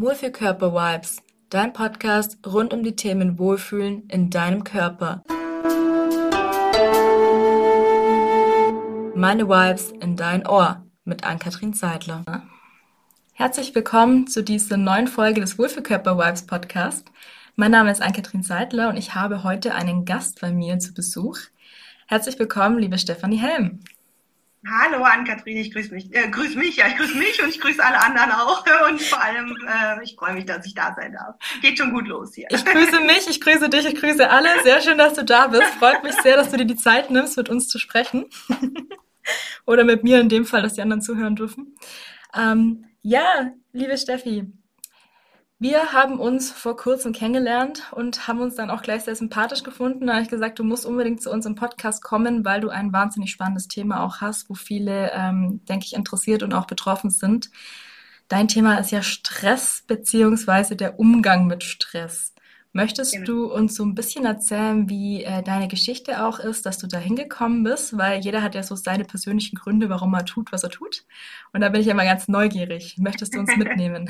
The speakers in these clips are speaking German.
Wohlfühlkörper-Vibes, dein Podcast rund um die Themen Wohlfühlen in deinem Körper. Meine Vibes in dein Ohr mit Ann-Kathrin Seidler. Herzlich willkommen zu dieser neuen Folge des Wohlfühlkörper-Vibes Podcast. Mein Name ist Ann-Kathrin Seidler und ich habe heute einen Gast bei mir zu Besuch. Herzlich willkommen, liebe Stefanie Helm. Hallo Ann-Kathrin, ich grüße mich. Äh, grüß mich, ja, ich grüße mich und ich grüße alle anderen auch. Und vor allem, äh, ich freue mich, dass ich da sein darf. Geht schon gut los hier. Ich grüße mich, ich grüße dich, ich grüße alle. Sehr schön, dass du da bist. Freut mich sehr, dass du dir die Zeit nimmst, mit uns zu sprechen. Oder mit mir in dem Fall, dass die anderen zuhören dürfen. Ähm, ja, liebe Steffi, wir haben uns vor kurzem kennengelernt und haben uns dann auch gleich sehr sympathisch gefunden. Da habe ich gesagt, du musst unbedingt zu uns im Podcast kommen, weil du ein wahnsinnig spannendes Thema auch hast, wo viele, ähm, denke ich, interessiert und auch betroffen sind. Dein Thema ist ja Stress beziehungsweise der Umgang mit Stress. Möchtest genau. du uns so ein bisschen erzählen, wie äh, deine Geschichte auch ist, dass du da hingekommen bist? Weil jeder hat ja so seine persönlichen Gründe, warum er tut, was er tut. Und da bin ich immer ganz neugierig. Möchtest du uns mitnehmen?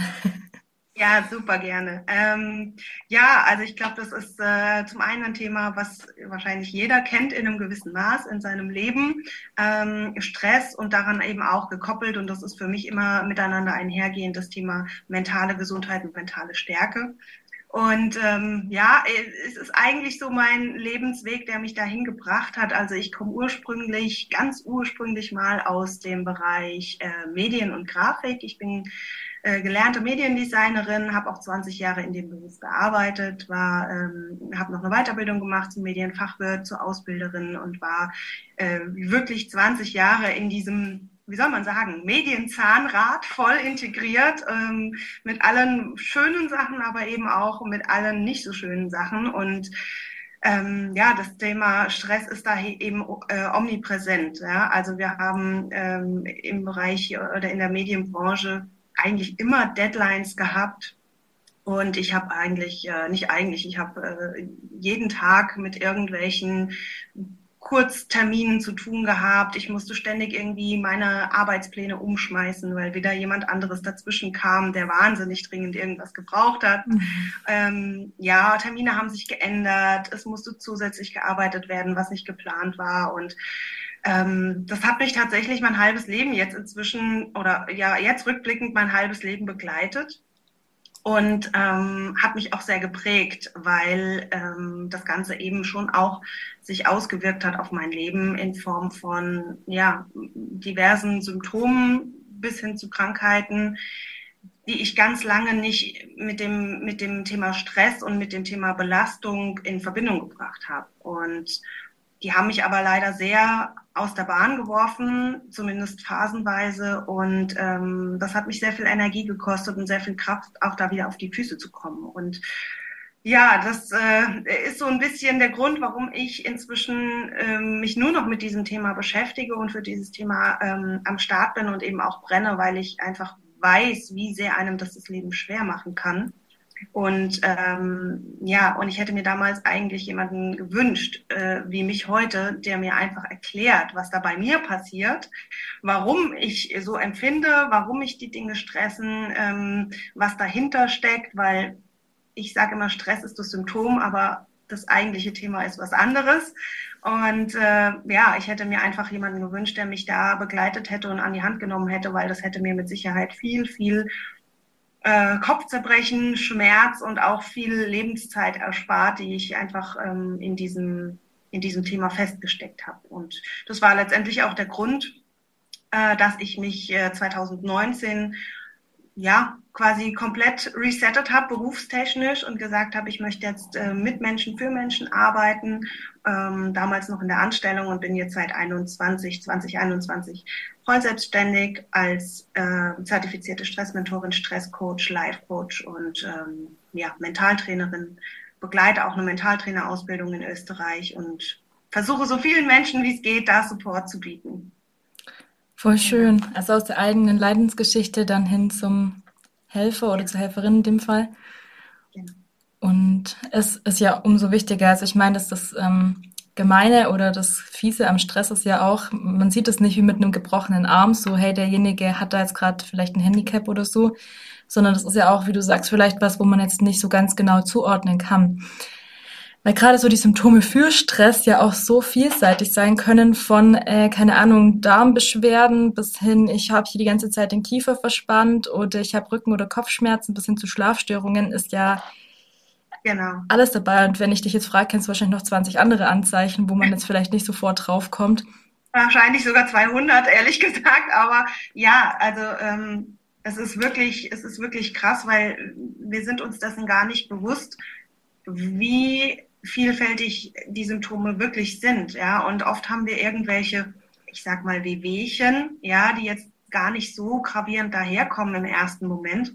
Ja, super gerne. Ähm, ja, also ich glaube, das ist äh, zum einen ein Thema, was wahrscheinlich jeder kennt in einem gewissen Maß in seinem Leben. Ähm, Stress und daran eben auch gekoppelt. Und das ist für mich immer miteinander einhergehend, das Thema mentale Gesundheit und mentale Stärke. Und ähm, ja, es ist eigentlich so mein Lebensweg, der mich dahin gebracht hat. Also ich komme ursprünglich, ganz ursprünglich mal aus dem Bereich äh, Medien und Grafik. Ich bin äh, gelernte Mediendesignerin, habe auch 20 Jahre in dem Beruf gearbeitet, war, ähm, habe noch eine Weiterbildung gemacht zum Medienfachwirt, zur Ausbilderin und war äh, wirklich 20 Jahre in diesem wie soll man sagen, Medienzahnrad voll integriert, ähm, mit allen schönen Sachen, aber eben auch mit allen nicht so schönen Sachen. Und ähm, ja, das Thema Stress ist da eben äh, omnipräsent. Ja? Also wir haben ähm, im Bereich oder in der Medienbranche eigentlich immer Deadlines gehabt. Und ich habe eigentlich, äh, nicht eigentlich, ich habe äh, jeden Tag mit irgendwelchen Kurzterminen zu tun gehabt. Ich musste ständig irgendwie meine Arbeitspläne umschmeißen, weil wieder jemand anderes dazwischen kam, der wahnsinnig dringend irgendwas gebraucht hat. Mhm. Ähm, ja, Termine haben sich geändert. Es musste zusätzlich gearbeitet werden, was nicht geplant war. Und ähm, das hat mich tatsächlich mein halbes Leben jetzt inzwischen oder ja jetzt rückblickend mein halbes Leben begleitet und ähm, hat mich auch sehr geprägt, weil ähm, das Ganze eben schon auch sich ausgewirkt hat auf mein Leben in Form von ja diversen Symptomen bis hin zu Krankheiten, die ich ganz lange nicht mit dem mit dem Thema Stress und mit dem Thema Belastung in Verbindung gebracht habe. Und die haben mich aber leider sehr aus der Bahn geworfen, zumindest phasenweise. Und ähm, das hat mich sehr viel Energie gekostet und sehr viel Kraft, auch da wieder auf die Füße zu kommen. Und ja, das äh, ist so ein bisschen der Grund, warum ich inzwischen ähm, mich nur noch mit diesem Thema beschäftige und für dieses Thema ähm, am Start bin und eben auch brenne, weil ich einfach weiß, wie sehr einem das das Leben schwer machen kann. Und ähm, ja, und ich hätte mir damals eigentlich jemanden gewünscht, äh, wie mich heute, der mir einfach erklärt, was da bei mir passiert, warum ich so empfinde, warum mich die Dinge stressen, ähm, was dahinter steckt, weil ich sage immer, Stress ist das Symptom, aber das eigentliche Thema ist was anderes. Und äh, ja, ich hätte mir einfach jemanden gewünscht, der mich da begleitet hätte und an die Hand genommen hätte, weil das hätte mir mit Sicherheit viel, viel äh, Kopfzerbrechen, Schmerz und auch viel Lebenszeit erspart, die ich einfach ähm, in diesem in diesem Thema festgesteckt habe. Und das war letztendlich auch der Grund, äh, dass ich mich äh, 2019 ja quasi komplett resettet habe, berufstechnisch und gesagt habe, ich möchte jetzt äh, mit Menschen für Menschen arbeiten. Ähm, damals noch in der Anstellung und bin jetzt seit 21, 2021 voll selbstständig als äh, zertifizierte Stressmentorin, Stresscoach, Life-Coach und ähm, ja, Mentaltrainerin. Begleite auch eine Mentaltrainerausbildung in Österreich und versuche so vielen Menschen, wie es geht, da Support zu bieten. Voll schön. Also aus der eigenen Leidensgeschichte dann hin zum Helfer oder zur Helferin in dem Fall. Genau. Und es ist ja umso wichtiger. Also ich meine, dass das ähm, Gemeine oder das Fiese am Stress ist ja auch, man sieht es nicht wie mit einem gebrochenen Arm, so hey, derjenige hat da jetzt gerade vielleicht ein Handicap oder so, sondern das ist ja auch, wie du sagst, vielleicht was, wo man jetzt nicht so ganz genau zuordnen kann. Weil gerade so die Symptome für Stress ja auch so vielseitig sein können, von, äh, keine Ahnung, Darmbeschwerden bis hin, ich habe hier die ganze Zeit den Kiefer verspannt oder ich habe Rücken- oder Kopfschmerzen bis hin zu Schlafstörungen, ist ja genau. alles dabei. Und wenn ich dich jetzt frage, kennst du wahrscheinlich noch 20 andere Anzeichen, wo man jetzt vielleicht nicht sofort draufkommt. Wahrscheinlich sogar 200, ehrlich gesagt. Aber ja, also ähm, es ist wirklich, es ist wirklich krass, weil wir sind uns dessen gar nicht bewusst, wie vielfältig die Symptome wirklich sind, ja. Und oft haben wir irgendwelche, ich sag mal, Wehwehchen, ja, die jetzt gar nicht so gravierend daherkommen im ersten Moment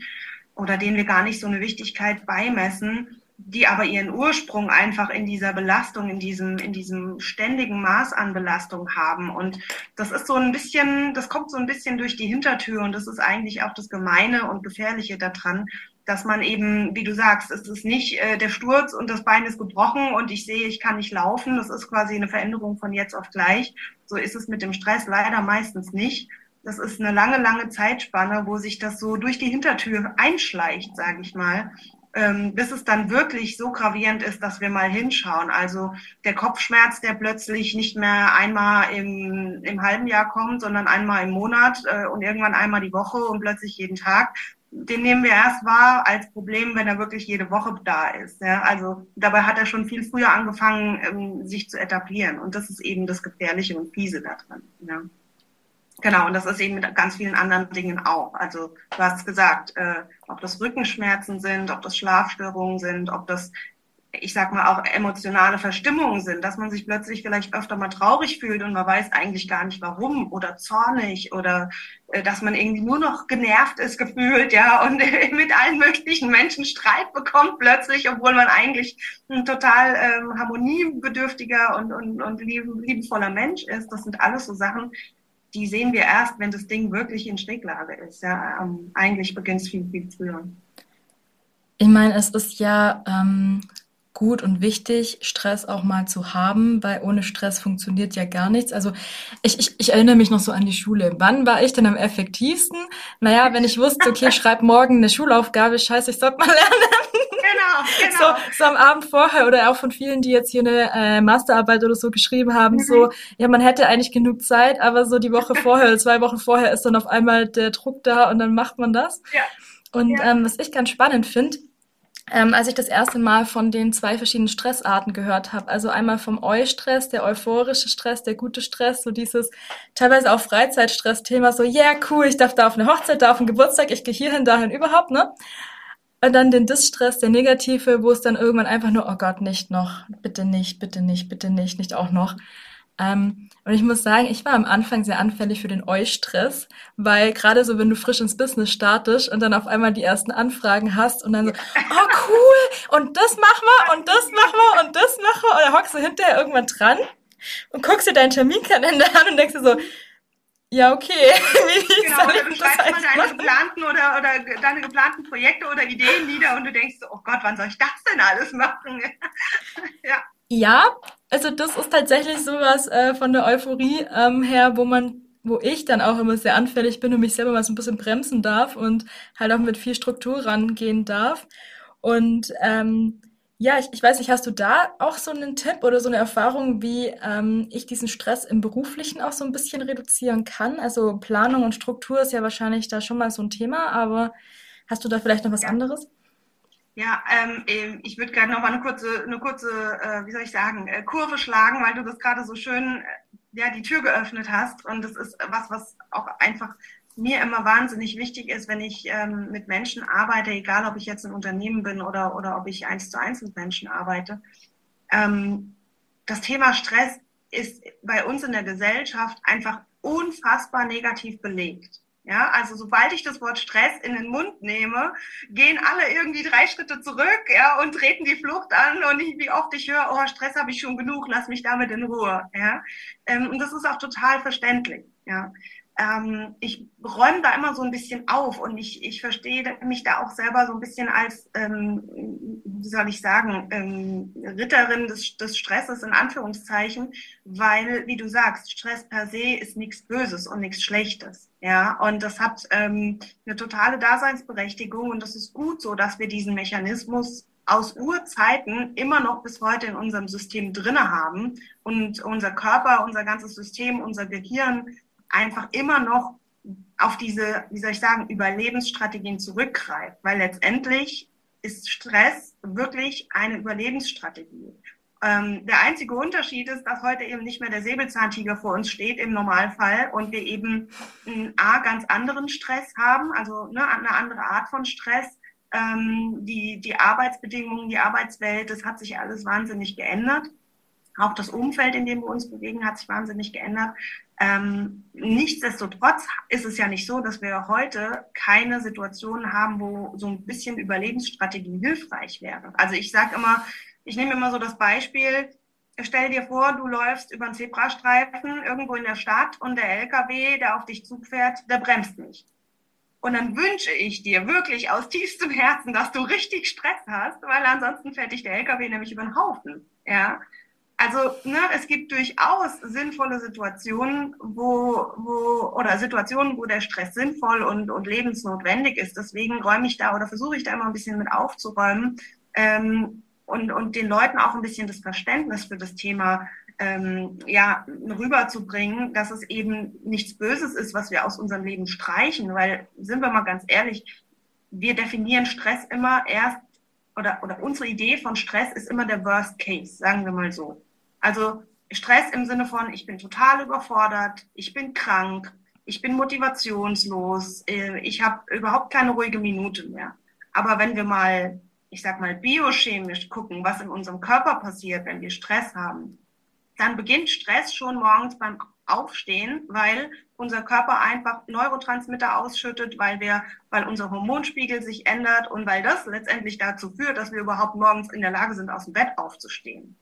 oder denen wir gar nicht so eine Wichtigkeit beimessen, die aber ihren Ursprung einfach in dieser Belastung, in diesem, in diesem ständigen Maß an Belastung haben. Und das ist so ein bisschen, das kommt so ein bisschen durch die Hintertür und das ist eigentlich auch das Gemeine und Gefährliche daran, dass man eben, wie du sagst, es ist nicht äh, der Sturz und das Bein ist gebrochen und ich sehe, ich kann nicht laufen. Das ist quasi eine Veränderung von jetzt auf gleich. So ist es mit dem Stress leider meistens nicht. Das ist eine lange, lange Zeitspanne, wo sich das so durch die Hintertür einschleicht, sage ich mal, ähm, bis es dann wirklich so gravierend ist, dass wir mal hinschauen. Also der Kopfschmerz, der plötzlich nicht mehr einmal im, im halben Jahr kommt, sondern einmal im Monat äh, und irgendwann einmal die Woche und plötzlich jeden Tag den nehmen wir erst wahr als Problem, wenn er wirklich jede Woche da ist. Ja? Also dabei hat er schon viel früher angefangen, ähm, sich zu etablieren. Und das ist eben das Gefährliche und Fiese daran. Ja? Genau, und das ist eben mit ganz vielen anderen Dingen auch. Also du hast gesagt, äh, ob das Rückenschmerzen sind, ob das Schlafstörungen sind, ob das ich sag mal, auch emotionale Verstimmungen sind, dass man sich plötzlich vielleicht öfter mal traurig fühlt und man weiß eigentlich gar nicht warum oder zornig oder äh, dass man irgendwie nur noch genervt ist gefühlt, ja, und mit allen möglichen Menschen Streit bekommt plötzlich, obwohl man eigentlich ein total ähm, harmoniebedürftiger und, und, und lieb, liebevoller Mensch ist. Das sind alles so Sachen, die sehen wir erst, wenn das Ding wirklich in Schräglage ist. Ja, ähm, eigentlich beginnt es viel, viel früher. Ich meine, es ist ja ähm, gut und wichtig, Stress auch mal zu haben, weil ohne Stress funktioniert ja gar nichts. Also ich, ich, ich erinnere mich noch so an die Schule. Wann war ich denn am effektivsten? Naja, wenn ich wusste, okay, schreib morgen eine Schulaufgabe, scheiße, ich sollte mal lernen. Genau, genau. So, so am Abend vorher oder auch von vielen, die jetzt hier eine äh, Masterarbeit oder so geschrieben haben, mhm. so, ja, man hätte eigentlich genug Zeit, aber so die Woche vorher, zwei Wochen vorher ist dann auf einmal der Druck da und dann macht man das. Ja. Und ja. Ähm, was ich ganz spannend finde, ähm, als ich das erste Mal von den zwei verschiedenen Stressarten gehört habe. Also einmal vom Eu-Stress, der euphorische Stress, der gute Stress, so dieses teilweise auch Freizeitstress-Thema, so, yeah, cool, ich darf da auf eine Hochzeit, da auf einen Geburtstag, ich gehe hierhin, dahin, überhaupt, ne? Und dann den Distress, der negative, wo es dann irgendwann einfach nur, oh Gott, nicht noch, bitte nicht, bitte nicht, bitte nicht, nicht auch noch. Ähm, und ich muss sagen, ich war am Anfang sehr anfällig für den Eu-Stress, weil gerade so, wenn du frisch ins Business startest und dann auf einmal die ersten Anfragen hast und dann so, oh cool, und das machen wir und das machen wir und das machen wir, und dann hockst du hinterher irgendwann dran und guckst dir deinen Terminkalender an und denkst dir so, ja, okay. Wie genau, oder du schreibst mal deine geplanten oder, oder deine geplanten Projekte oder Ideen nieder und du denkst so, oh Gott, wann soll ich das denn alles machen? ja. Ja, also das ist tatsächlich sowas äh, von der Euphorie ähm, her, wo man, wo ich dann auch immer sehr anfällig bin und mich selber mal so ein bisschen bremsen darf und halt auch mit viel Struktur rangehen darf. Und ähm, ja, ich, ich weiß nicht, hast du da auch so einen Tipp oder so eine Erfahrung, wie ähm, ich diesen Stress im Beruflichen auch so ein bisschen reduzieren kann? Also Planung und Struktur ist ja wahrscheinlich da schon mal so ein Thema, aber hast du da vielleicht noch was ja. anderes? Ja, ähm, ich würde gerne noch mal eine kurze, eine kurze, äh, wie soll ich sagen, äh, Kurve schlagen, weil du das gerade so schön, äh, ja, die Tür geöffnet hast. Und das ist was, was auch einfach mir immer wahnsinnig wichtig ist, wenn ich ähm, mit Menschen arbeite, egal ob ich jetzt ein Unternehmen bin oder, oder ob ich eins zu eins mit Menschen arbeite. Ähm, das Thema Stress ist bei uns in der Gesellschaft einfach unfassbar negativ belegt. Ja, also sobald ich das Wort Stress in den Mund nehme, gehen alle irgendwie drei Schritte zurück, ja, und treten die Flucht an und ich, wie oft ich höre, oh, Stress habe ich schon genug, lass mich damit in Ruhe, ja. Ähm, und das ist auch total verständlich, ja. Ähm, ich räume da immer so ein bisschen auf und ich, ich verstehe mich da auch selber so ein bisschen als ähm, wie soll ich sagen, ähm, Ritterin des, des Stresses in Anführungszeichen, weil, wie du sagst, Stress per se ist nichts Böses und nichts Schlechtes. Ja, und das hat ähm, eine totale Daseinsberechtigung und das ist gut so, dass wir diesen Mechanismus aus Urzeiten immer noch bis heute in unserem System drinne haben und unser Körper, unser ganzes System, unser Gehirn einfach immer noch auf diese, wie soll ich sagen, Überlebensstrategien zurückgreift, weil letztendlich ist Stress wirklich eine Überlebensstrategie. Ähm, der einzige Unterschied ist, dass heute eben nicht mehr der Säbelzahntiger vor uns steht im Normalfall und wir eben einen A, ganz anderen Stress haben, also ne, eine andere Art von Stress. Ähm, die, die Arbeitsbedingungen, die Arbeitswelt, das hat sich alles wahnsinnig geändert. Auch das Umfeld, in dem wir uns bewegen, hat sich wahnsinnig geändert. Ähm, nichtsdestotrotz ist es ja nicht so, dass wir heute keine Situation haben, wo so ein bisschen Überlebensstrategie hilfreich wäre. Also ich sage immer, ich nehme immer so das Beispiel, stell dir vor, du läufst über einen Zebrastreifen irgendwo in der Stadt und der LKW, der auf dich zufährt, der bremst nicht. Und dann wünsche ich dir wirklich aus tiefstem Herzen, dass du richtig Stress hast, weil ansonsten fährt dich der LKW nämlich über den Haufen. Ja, also ne, es gibt durchaus sinnvolle Situationen, wo, wo oder Situationen, wo der Stress sinnvoll und, und lebensnotwendig ist. Deswegen räume ich da oder versuche ich da immer ein bisschen mit aufzuräumen ähm, und, und den Leuten auch ein bisschen das Verständnis für das Thema ähm, ja rüberzubringen, dass es eben nichts Böses ist, was wir aus unserem Leben streichen. Weil sind wir mal ganz ehrlich, wir definieren Stress immer erst oder, oder unsere Idee von Stress ist immer der Worst Case, sagen wir mal so. Also Stress im Sinne von, ich bin total überfordert, ich bin krank, ich bin motivationslos, äh, ich habe überhaupt keine ruhige Minute mehr. Aber wenn wir mal, ich sag mal, biochemisch gucken, was in unserem Körper passiert, wenn wir Stress haben, dann beginnt Stress schon morgens beim Aufstehen, weil unser Körper einfach Neurotransmitter ausschüttet, weil wir, weil unser Hormonspiegel sich ändert und weil das letztendlich dazu führt, dass wir überhaupt morgens in der Lage sind, aus dem Bett aufzustehen.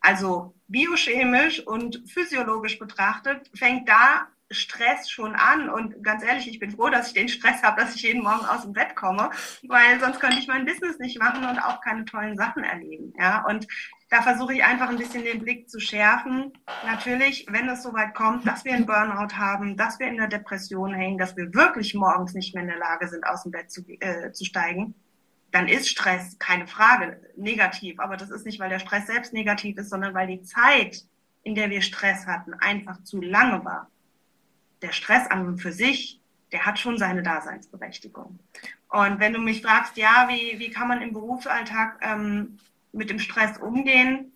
Also biochemisch und physiologisch betrachtet fängt da Stress schon an. Und ganz ehrlich, ich bin froh, dass ich den Stress habe, dass ich jeden Morgen aus dem Bett komme, weil sonst könnte ich mein Business nicht machen und auch keine tollen Sachen erleben. Ja, und da versuche ich einfach ein bisschen den Blick zu schärfen. Natürlich, wenn es soweit kommt, dass wir einen Burnout haben, dass wir in der Depression hängen, dass wir wirklich morgens nicht mehr in der Lage sind, aus dem Bett zu, äh, zu steigen, dann ist Stress keine Frage negativ. Aber das ist nicht, weil der Stress selbst negativ ist, sondern weil die Zeit, in der wir Stress hatten, einfach zu lange war. Der Stress an und für sich, der hat schon seine Daseinsberechtigung. Und wenn du mich fragst, ja, wie, wie kann man im Berufsalltag ähm, mit dem Stress umgehen?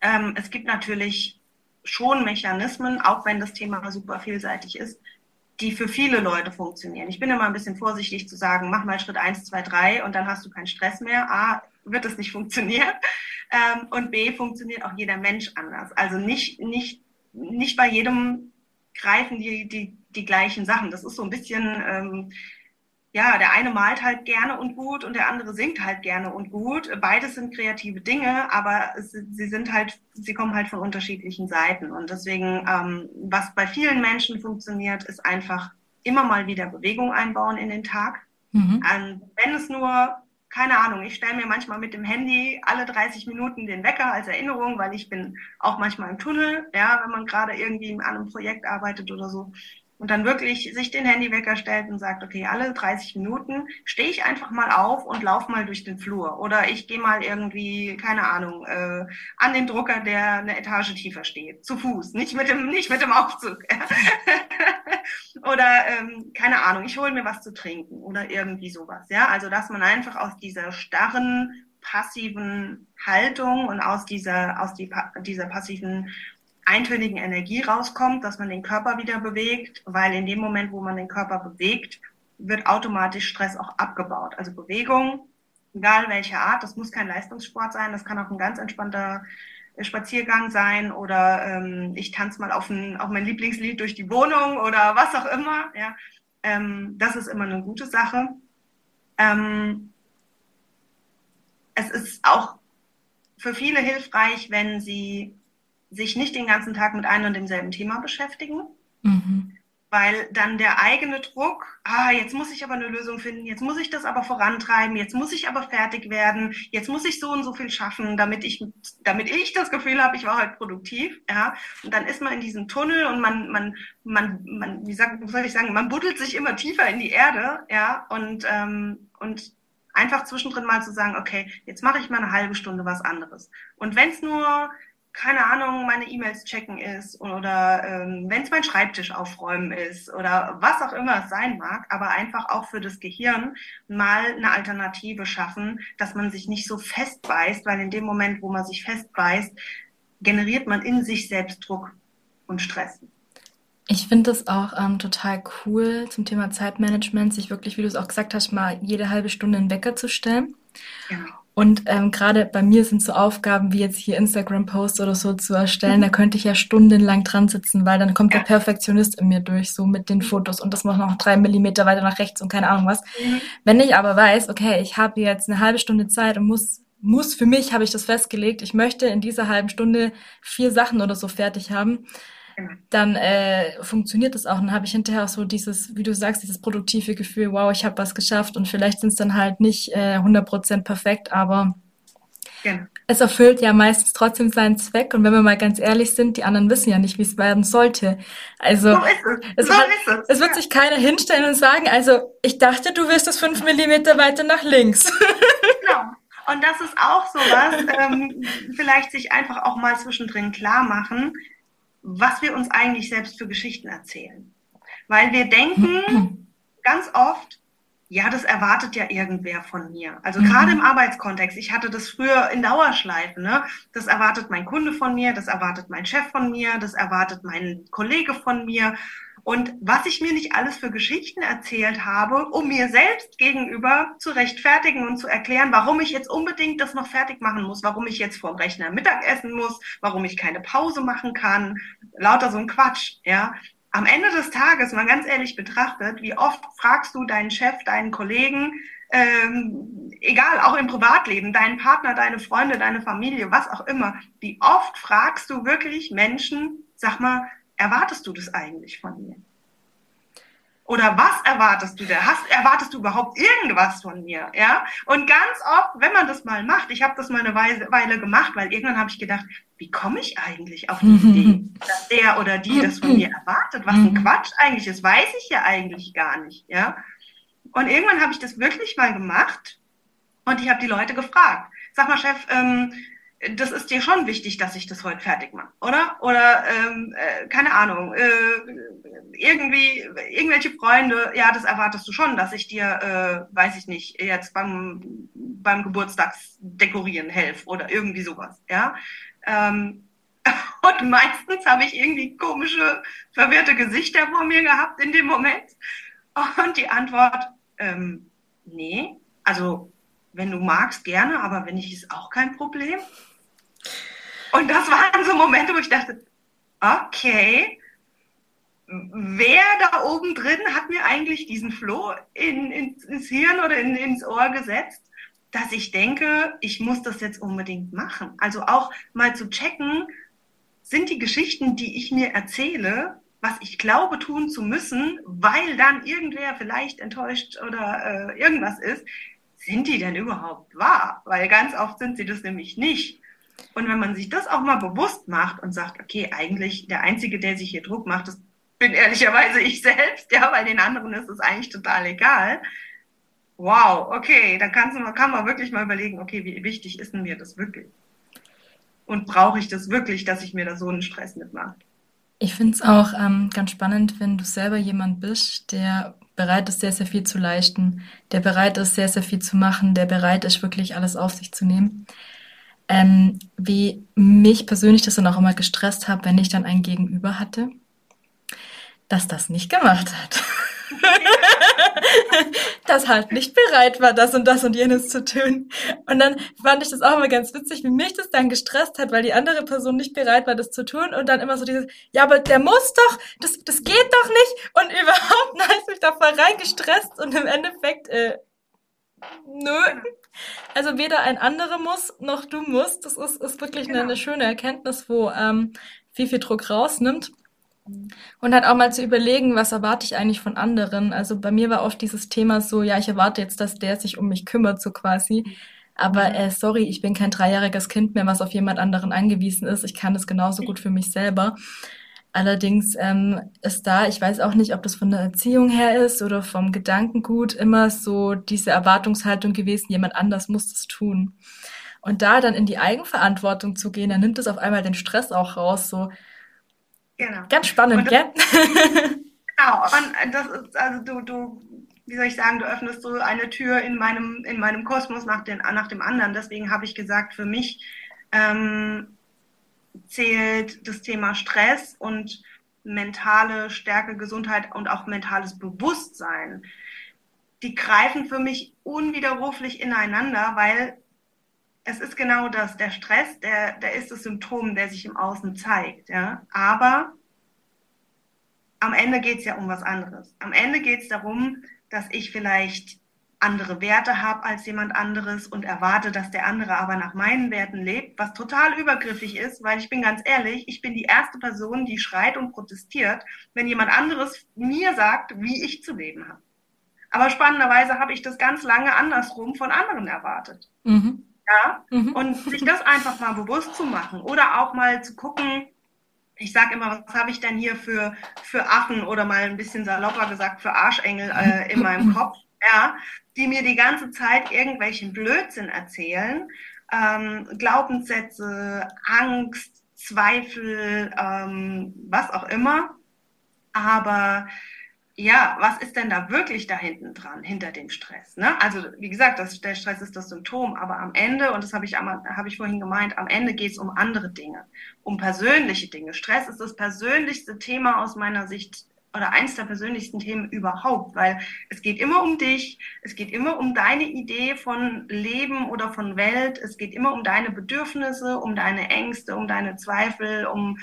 Ähm, es gibt natürlich schon Mechanismen, auch wenn das Thema super vielseitig ist, die für viele Leute funktionieren. Ich bin immer ein bisschen vorsichtig zu sagen, mach mal Schritt eins, zwei, drei und dann hast du keinen Stress mehr. A, wird es nicht funktionieren. Ähm, und B, funktioniert auch jeder Mensch anders. Also nicht, nicht, nicht bei jedem greifen die, die, die gleichen Sachen. Das ist so ein bisschen, ähm, ja, der eine malt halt gerne und gut und der andere singt halt gerne und gut. Beides sind kreative Dinge, aber es, sie sind halt, sie kommen halt von unterschiedlichen Seiten. Und deswegen, ähm, was bei vielen Menschen funktioniert, ist einfach immer mal wieder Bewegung einbauen in den Tag. Mhm. Ähm, wenn es nur, keine Ahnung, ich stelle mir manchmal mit dem Handy alle 30 Minuten den Wecker als Erinnerung, weil ich bin auch manchmal im Tunnel, ja, wenn man gerade irgendwie an einem Projekt arbeitet oder so und dann wirklich sich den Handywecker stellt und sagt, okay, alle 30 Minuten stehe ich einfach mal auf und laufe mal durch den Flur. Oder ich gehe mal irgendwie, keine Ahnung, äh, an den Drucker, der eine Etage tiefer steht, zu Fuß, nicht mit dem, nicht mit dem Aufzug. oder ähm, keine Ahnung, ich hole mir was zu trinken oder irgendwie sowas. Ja, also dass man einfach aus dieser starren passiven Haltung und aus dieser aus die, dieser passiven eintönigen Energie rauskommt, dass man den Körper wieder bewegt, weil in dem Moment, wo man den Körper bewegt, wird automatisch Stress auch abgebaut. Also Bewegung, egal welcher Art, das muss kein Leistungssport sein, das kann auch ein ganz entspannter Spaziergang sein oder ähm, ich tanze mal auf, ein, auf mein Lieblingslied durch die Wohnung oder was auch immer. Ja, ähm, das ist immer eine gute Sache. Ähm, es ist auch für viele hilfreich, wenn sie sich nicht den ganzen Tag mit einem und demselben Thema beschäftigen. Mhm. weil dann der eigene Druck, ah, jetzt muss ich aber eine Lösung finden, jetzt muss ich das aber vorantreiben, jetzt muss ich aber fertig werden, jetzt muss ich so und so viel schaffen, damit ich, damit ich das Gefühl habe, ich war heute produktiv, ja. Und dann ist man in diesem Tunnel und man, man, man, man, wie, sag, soll ich sagen, man buddelt sich immer tiefer in die Erde, ja, und, ähm, und einfach zwischendrin mal zu sagen, okay, jetzt mache ich mal eine halbe Stunde was anderes. Und wenn es nur keine Ahnung, meine E-Mails checken ist oder ähm, wenn es mein Schreibtisch aufräumen ist oder was auch immer es sein mag, aber einfach auch für das Gehirn mal eine Alternative schaffen, dass man sich nicht so festbeißt, weil in dem Moment, wo man sich festbeißt, generiert man in sich selbst Druck und Stress. Ich finde das auch ähm, total cool zum Thema Zeitmanagement, sich wirklich, wie du es auch gesagt hast, mal jede halbe Stunde einen Wecker zu stellen. Genau. Und ähm, gerade bei mir sind so Aufgaben wie jetzt hier Instagram-Posts oder so zu erstellen, da könnte ich ja stundenlang dran sitzen, weil dann kommt der Perfektionist in mir durch, so mit den Fotos und das macht noch drei Millimeter weiter nach rechts und keine Ahnung was. Mhm. Wenn ich aber weiß, okay, ich habe jetzt eine halbe Stunde Zeit und muss muss für mich habe ich das festgelegt, ich möchte in dieser halben Stunde vier Sachen oder so fertig haben. Dann äh, funktioniert das auch. Und dann habe ich hinterher auch so dieses, wie du sagst, dieses produktive Gefühl, wow, ich habe was geschafft und vielleicht sind es dann halt nicht äh, 100% perfekt, aber genau. es erfüllt ja meistens trotzdem seinen Zweck. Und wenn wir mal ganz ehrlich sind, die anderen wissen ja nicht, wie es werden sollte. Also so es. Es, so wird, es. es, wird ja. sich keiner hinstellen und sagen, also ich dachte, du wirst es fünf Millimeter weiter nach links. Genau. Und das ist auch so was, ähm, vielleicht sich einfach auch mal zwischendrin klar machen, was wir uns eigentlich selbst für Geschichten erzählen. Weil wir denken ganz oft, ja, das erwartet ja irgendwer von mir. Also mhm. gerade im Arbeitskontext, ich hatte das früher in Dauerschleifen, ne? Das erwartet mein Kunde von mir, das erwartet mein Chef von mir, das erwartet mein Kollege von mir. Und was ich mir nicht alles für Geschichten erzählt habe, um mir selbst gegenüber zu rechtfertigen und zu erklären, warum ich jetzt unbedingt das noch fertig machen muss, warum ich jetzt vorm Rechner Mittag essen muss, warum ich keine Pause machen kann, lauter so ein Quatsch, ja. Am Ende des Tages, mal ganz ehrlich betrachtet, wie oft fragst du deinen Chef, deinen Kollegen, ähm, egal, auch im Privatleben, deinen Partner, deine Freunde, deine Familie, was auch immer, wie oft fragst du wirklich Menschen, sag mal, erwartest du das eigentlich von mir? Oder was erwartest du da? Hast, erwartest du überhaupt irgendwas von mir? Ja? Und ganz oft, wenn man das mal macht, ich habe das mal eine Weile, Weile gemacht, weil irgendwann habe ich gedacht, wie komme ich eigentlich auf die Idee, dass der oder die das von mir erwartet? Was ein mhm. Quatsch eigentlich ist, weiß ich ja eigentlich gar nicht. Ja? Und irgendwann habe ich das wirklich mal gemacht und ich habe die Leute gefragt. Sag mal, Chef, ähm, das ist dir schon wichtig, dass ich das heute fertig mache, oder? Oder ähm, äh, keine Ahnung, äh, irgendwie irgendwelche Freunde, ja, das erwartest du schon, dass ich dir, äh, weiß ich nicht, jetzt beim beim Geburtstagsdekorieren helfe oder irgendwie sowas, ja. Ähm, und meistens habe ich irgendwie komische, verwirrte Gesichter vor mir gehabt in dem Moment. Und die Antwort, ähm, nee, also wenn du magst, gerne, aber wenn nicht, ist auch kein Problem. Und das waren so Momente, wo ich dachte, okay, wer da oben drin hat mir eigentlich diesen Floh in, in, ins Hirn oder in, ins Ohr gesetzt, dass ich denke, ich muss das jetzt unbedingt machen. Also auch mal zu checken, sind die Geschichten, die ich mir erzähle, was ich glaube tun zu müssen, weil dann irgendwer vielleicht enttäuscht oder äh, irgendwas ist, sind die denn überhaupt wahr? Weil ganz oft sind sie das nämlich nicht. Und wenn man sich das auch mal bewusst macht und sagt, okay, eigentlich der Einzige, der sich hier Druck macht, das bin ehrlicherweise ich selbst, ja, weil den anderen ist es eigentlich total egal. Wow, okay, dann kannst du, kann man wirklich mal überlegen, okay, wie wichtig ist denn mir das wirklich? Und brauche ich das wirklich, dass ich mir da so einen Stress mitmache? Ich finde es auch ähm, ganz spannend, wenn du selber jemand bist, der bereit ist, sehr, sehr viel zu leisten, der bereit ist, sehr, sehr viel zu machen, der bereit ist, wirklich alles auf sich zu nehmen ähm, wie mich persönlich das dann auch immer gestresst hat, wenn ich dann ein Gegenüber hatte, dass das nicht gemacht hat. das halt nicht bereit war, das und das und jenes zu tun. Und dann fand ich das auch immer ganz witzig, wie mich das dann gestresst hat, weil die andere Person nicht bereit war, das zu tun. Und dann immer so dieses, ja, aber der muss doch, das, das geht doch nicht. Und überhaupt, habe ich mich da voll reingestresst und im Endeffekt, äh, nö, also weder ein anderer muss, noch du musst. Das ist, ist wirklich genau. eine, eine, schöne Erkenntnis, wo ähm, viel, viel Druck rausnimmt. Und halt auch mal zu überlegen, was erwarte ich eigentlich von anderen. Also bei mir war oft dieses Thema so, ja, ich erwarte jetzt, dass der sich um mich kümmert, so quasi. Aber mhm. äh, sorry, ich bin kein dreijähriges Kind mehr, was auf jemand anderen angewiesen ist. Ich kann das genauso gut für mich selber. Allerdings ähm, ist da, ich weiß auch nicht, ob das von der Erziehung her ist oder vom Gedankengut, immer so diese Erwartungshaltung gewesen, jemand anders muss das tun. Und da dann in die Eigenverantwortung zu gehen, dann nimmt es auf einmal den Stress auch raus. So genau. ganz spannend, gell? Genau, und das ist, also du, du, wie soll ich sagen, du öffnest so eine Tür in meinem, in meinem Kosmos nach, den, nach dem anderen. Deswegen habe ich gesagt, für mich ähm, zählt das Thema Stress und mentale Stärke, Gesundheit und auch mentales Bewusstsein. Die greifen für mich unwiderruflich ineinander, weil es ist genau das. Der Stress, der, der ist das Symptom, der sich im Außen zeigt. Ja? Aber am Ende geht es ja um was anderes. Am Ende geht es darum, dass ich vielleicht andere Werte habe als jemand anderes und erwarte, dass der andere aber nach meinen Werten lebt, was total übergriffig ist, weil ich bin ganz ehrlich, ich bin die erste Person, die schreit und protestiert, wenn jemand anderes mir sagt, wie ich zu leben habe. Aber spannenderweise habe ich das ganz lange andersrum von anderen erwartet. Mhm. Ja, mhm. und sich das einfach mal bewusst zu machen oder auch mal zu gucken, ich sage immer, was habe ich denn hier für, für Affen oder mal ein bisschen salopper gesagt, für Arschengel äh, in meinem Kopf, ja, die mir die ganze Zeit irgendwelchen Blödsinn erzählen, ähm, Glaubenssätze, Angst, Zweifel, ähm, was auch immer. Aber ja, was ist denn da wirklich da hinten dran, hinter dem Stress? Ne? Also, wie gesagt, das, der Stress ist das Symptom, aber am Ende, und das habe ich, hab ich vorhin gemeint, am Ende geht es um andere Dinge, um persönliche Dinge. Stress ist das persönlichste Thema aus meiner Sicht oder eins der persönlichsten Themen überhaupt, weil es geht immer um dich, es geht immer um deine Idee von Leben oder von Welt, es geht immer um deine Bedürfnisse, um deine Ängste, um deine Zweifel, um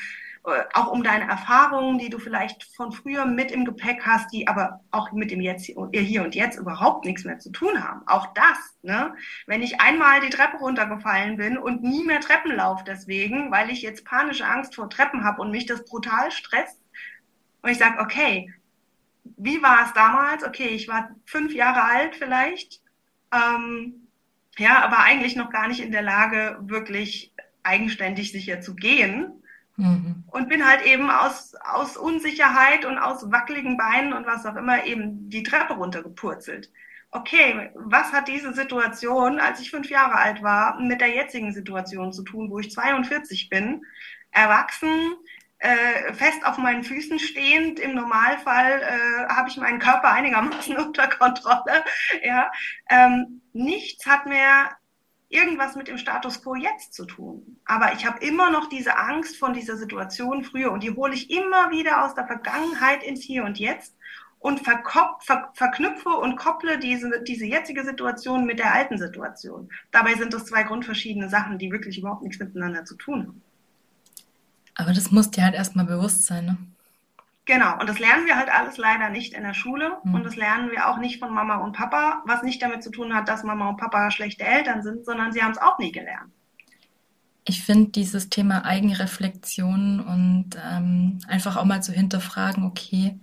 äh, auch um deine Erfahrungen, die du vielleicht von früher mit im Gepäck hast, die aber auch mit dem Jetzt hier und jetzt überhaupt nichts mehr zu tun haben. Auch das, ne? Wenn ich einmal die Treppe runtergefallen bin und nie mehr Treppen laufe deswegen, weil ich jetzt panische Angst vor Treppen habe und mich das brutal stresst, und ich sage, okay, wie war es damals? Okay, ich war fünf Jahre alt vielleicht, ähm, ja, aber eigentlich noch gar nicht in der Lage, wirklich eigenständig sicher zu gehen Mhm. Und bin halt eben aus, aus Unsicherheit und aus wackeligen Beinen und was auch immer eben die Treppe runtergepurzelt. Okay, was hat diese Situation, als ich fünf Jahre alt war, mit der jetzigen Situation zu tun, wo ich 42 bin, erwachsen, äh, fest auf meinen Füßen stehend. Im Normalfall äh, habe ich meinen Körper einigermaßen unter Kontrolle. Ja, ähm, nichts hat mehr irgendwas mit dem Status quo jetzt zu tun. Aber ich habe immer noch diese Angst von dieser Situation früher und die hole ich immer wieder aus der Vergangenheit ins Hier und Jetzt und ver, verknüpfe und kopple diese, diese jetzige Situation mit der alten Situation. Dabei sind das zwei grundverschiedene Sachen, die wirklich überhaupt nichts miteinander zu tun haben. Aber das muss dir halt erstmal bewusst sein, ne? Genau, und das lernen wir halt alles leider nicht in der Schule mhm. und das lernen wir auch nicht von Mama und Papa, was nicht damit zu tun hat, dass Mama und Papa schlechte Eltern sind, sondern sie haben es auch nie gelernt. Ich finde dieses Thema Eigenreflexion und ähm, einfach auch mal zu hinterfragen, okay,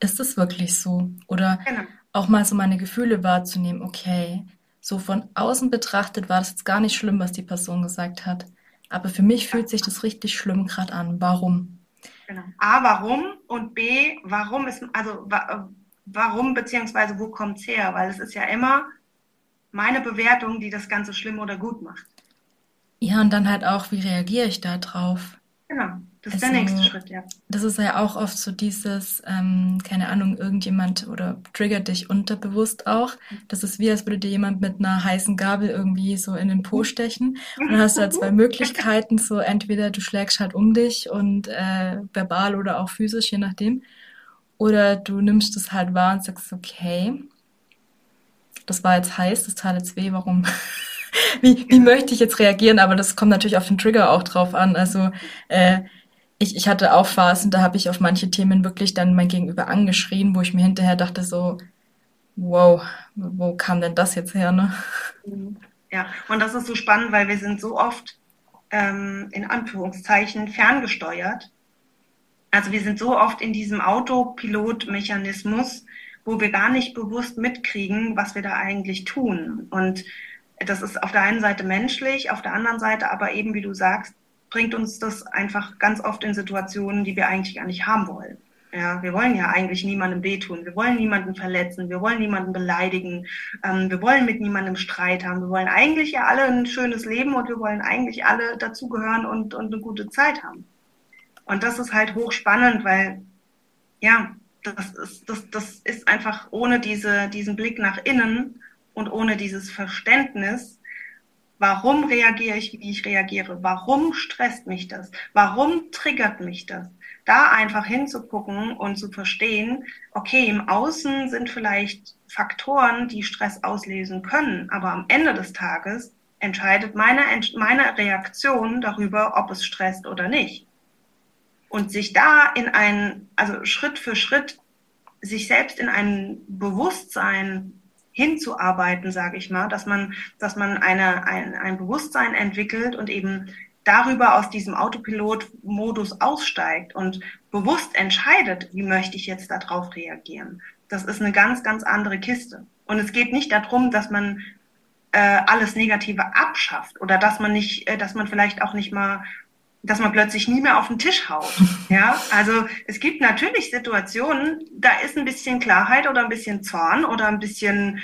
ist es wirklich so? Oder genau. auch mal so meine Gefühle wahrzunehmen, okay, so von außen betrachtet war das jetzt gar nicht schlimm, was die Person gesagt hat. Aber für mich fühlt sich das richtig schlimm gerade an. Warum? Genau. A, warum? Und B, warum ist, also warum beziehungsweise wo kommt es her? Weil es ist ja immer meine Bewertung, die das Ganze schlimm oder gut macht. Ja, und dann halt auch, wie reagiere ich da drauf? Genau. Das ist also, der nächste Schritt, ja. Das ist ja auch oft so dieses, ähm, keine Ahnung, irgendjemand oder triggert dich unterbewusst auch. Das ist wie, als würde dir jemand mit einer heißen Gabel irgendwie so in den Po stechen. Und dann hast du halt zwei Möglichkeiten, so entweder du schlägst halt um dich und äh, verbal oder auch physisch, je nachdem. Oder du nimmst es halt wahr und sagst, okay, das war jetzt heiß, das tat jetzt weh, warum? wie, wie möchte ich jetzt reagieren? Aber das kommt natürlich auf den Trigger auch drauf an. Also äh, ich, ich hatte auch Phasen, da habe ich auf manche Themen wirklich dann mein Gegenüber angeschrien, wo ich mir hinterher dachte so, wow, wo kam denn das jetzt her, ne? Ja, und das ist so spannend, weil wir sind so oft ähm, in Anführungszeichen ferngesteuert Also wir sind so oft in diesem Autopilot-Mechanismus, wo wir gar nicht bewusst mitkriegen, was wir da eigentlich tun. Und das ist auf der einen Seite menschlich, auf der anderen Seite aber eben, wie du sagst, bringt uns das einfach ganz oft in Situationen, die wir eigentlich gar nicht haben wollen. Ja, wir wollen ja eigentlich niemandem wehtun. Wir wollen niemanden verletzen. Wir wollen niemanden beleidigen. Ähm, wir wollen mit niemandem Streit haben. Wir wollen eigentlich ja alle ein schönes Leben und wir wollen eigentlich alle dazugehören und, und eine gute Zeit haben. Und das ist halt hochspannend, weil, ja, das ist, das, das ist einfach ohne diese, diesen Blick nach innen und ohne dieses Verständnis, warum reagiere ich, wie ich reagiere, warum stresst mich das, warum triggert mich das, da einfach hinzugucken und zu verstehen, okay, im Außen sind vielleicht Faktoren, die Stress auslösen können, aber am Ende des Tages entscheidet meine, meine Reaktion darüber, ob es stresst oder nicht. Und sich da in ein, also Schritt für Schritt, sich selbst in ein Bewusstsein hinzuarbeiten, sage ich mal, dass man, dass man eine, ein, ein Bewusstsein entwickelt und eben darüber aus diesem Autopilot-Modus aussteigt und bewusst entscheidet, wie möchte ich jetzt darauf reagieren. Das ist eine ganz, ganz andere Kiste. Und es geht nicht darum, dass man äh, alles Negative abschafft oder dass man nicht, äh, dass man vielleicht auch nicht mal, dass man plötzlich nie mehr auf den Tisch haut. Ja, also es gibt natürlich Situationen, da ist ein bisschen Klarheit oder ein bisschen Zorn oder ein bisschen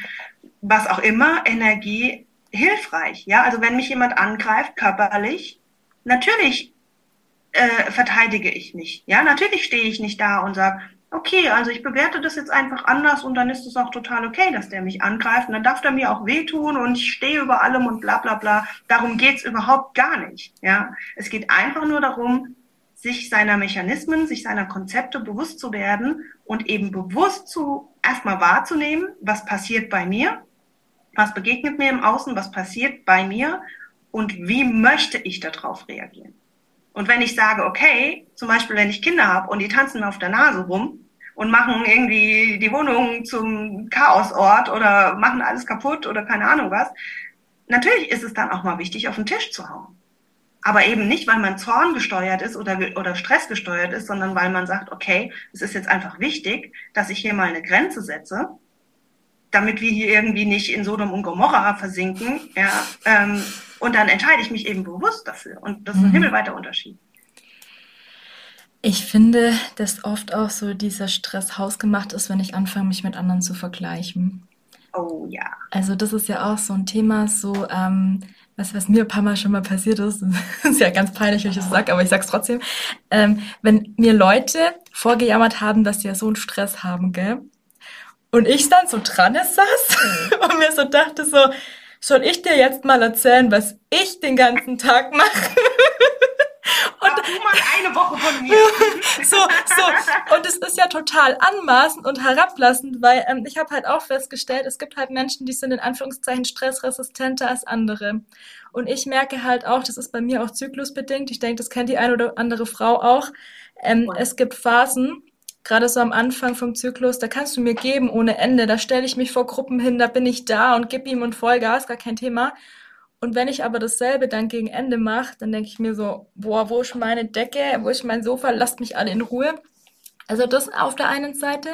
was auch immer Energie hilfreich. Ja, also wenn mich jemand angreift körperlich, natürlich äh, verteidige ich nicht. Ja, natürlich stehe ich nicht da und sage, okay, also ich bewerte das jetzt einfach anders und dann ist es auch total okay, dass der mich angreift und dann darf der mir auch wehtun und ich stehe über allem und bla bla bla. Darum geht's überhaupt gar nicht. Ja, es geht einfach nur darum, sich seiner Mechanismen, sich seiner Konzepte bewusst zu werden und eben bewusst zu erstmal wahrzunehmen, was passiert bei mir, was begegnet mir im Außen, was passiert bei mir und wie möchte ich darauf reagieren. Und wenn ich sage, okay, zum Beispiel, wenn ich Kinder habe und die tanzen auf der Nase rum und machen irgendwie die Wohnung zum Chaosort oder machen alles kaputt oder keine Ahnung was, natürlich ist es dann auch mal wichtig, auf den Tisch zu hauen. Aber eben nicht, weil man Zorn gesteuert ist oder, oder Stress gesteuert ist, sondern weil man sagt, okay, es ist jetzt einfach wichtig, dass ich hier mal eine Grenze setze, damit wir hier irgendwie nicht in Sodom und Gomorra versinken, ja, ähm, und dann entscheide ich mich eben bewusst dafür. Und das ist ein mhm. himmelweiter Unterschied. Ich finde, dass oft auch so dieser Stress hausgemacht ist, wenn ich anfange, mich mit anderen zu vergleichen. Oh ja. Also das ist ja auch so ein Thema, so ähm, was, was mir ein paar Mal schon mal passiert ist, ist ja ganz peinlich, wenn ich das sage, aber ich sag's trotzdem. Ähm, wenn mir Leute vorgejammert haben, dass sie ja so einen Stress haben, gell? Und ich dann so dran saß und mir so dachte so, soll ich dir jetzt mal erzählen, was ich den ganzen Tag mache? Und du mal eine Woche von mir. so, so. Und es ist ja total anmaßend und herablassend, weil ähm, ich habe halt auch festgestellt, es gibt halt Menschen, die sind in Anführungszeichen stressresistenter als andere. Und ich merke halt auch, das ist bei mir auch zyklusbedingt. Ich denke, das kennt die eine oder andere Frau auch. Ähm, es gibt Phasen, gerade so am Anfang vom Zyklus, da kannst du mir geben ohne Ende. Da stelle ich mich vor Gruppen hin, da bin ich da und gib ihm und Vollgas, gar kein Thema. Und wenn ich aber dasselbe dann gegen Ende mache, dann denke ich mir so, boah, wo ist meine Decke, wo ist mein Sofa, lasst mich alle in Ruhe. Also das auf der einen Seite.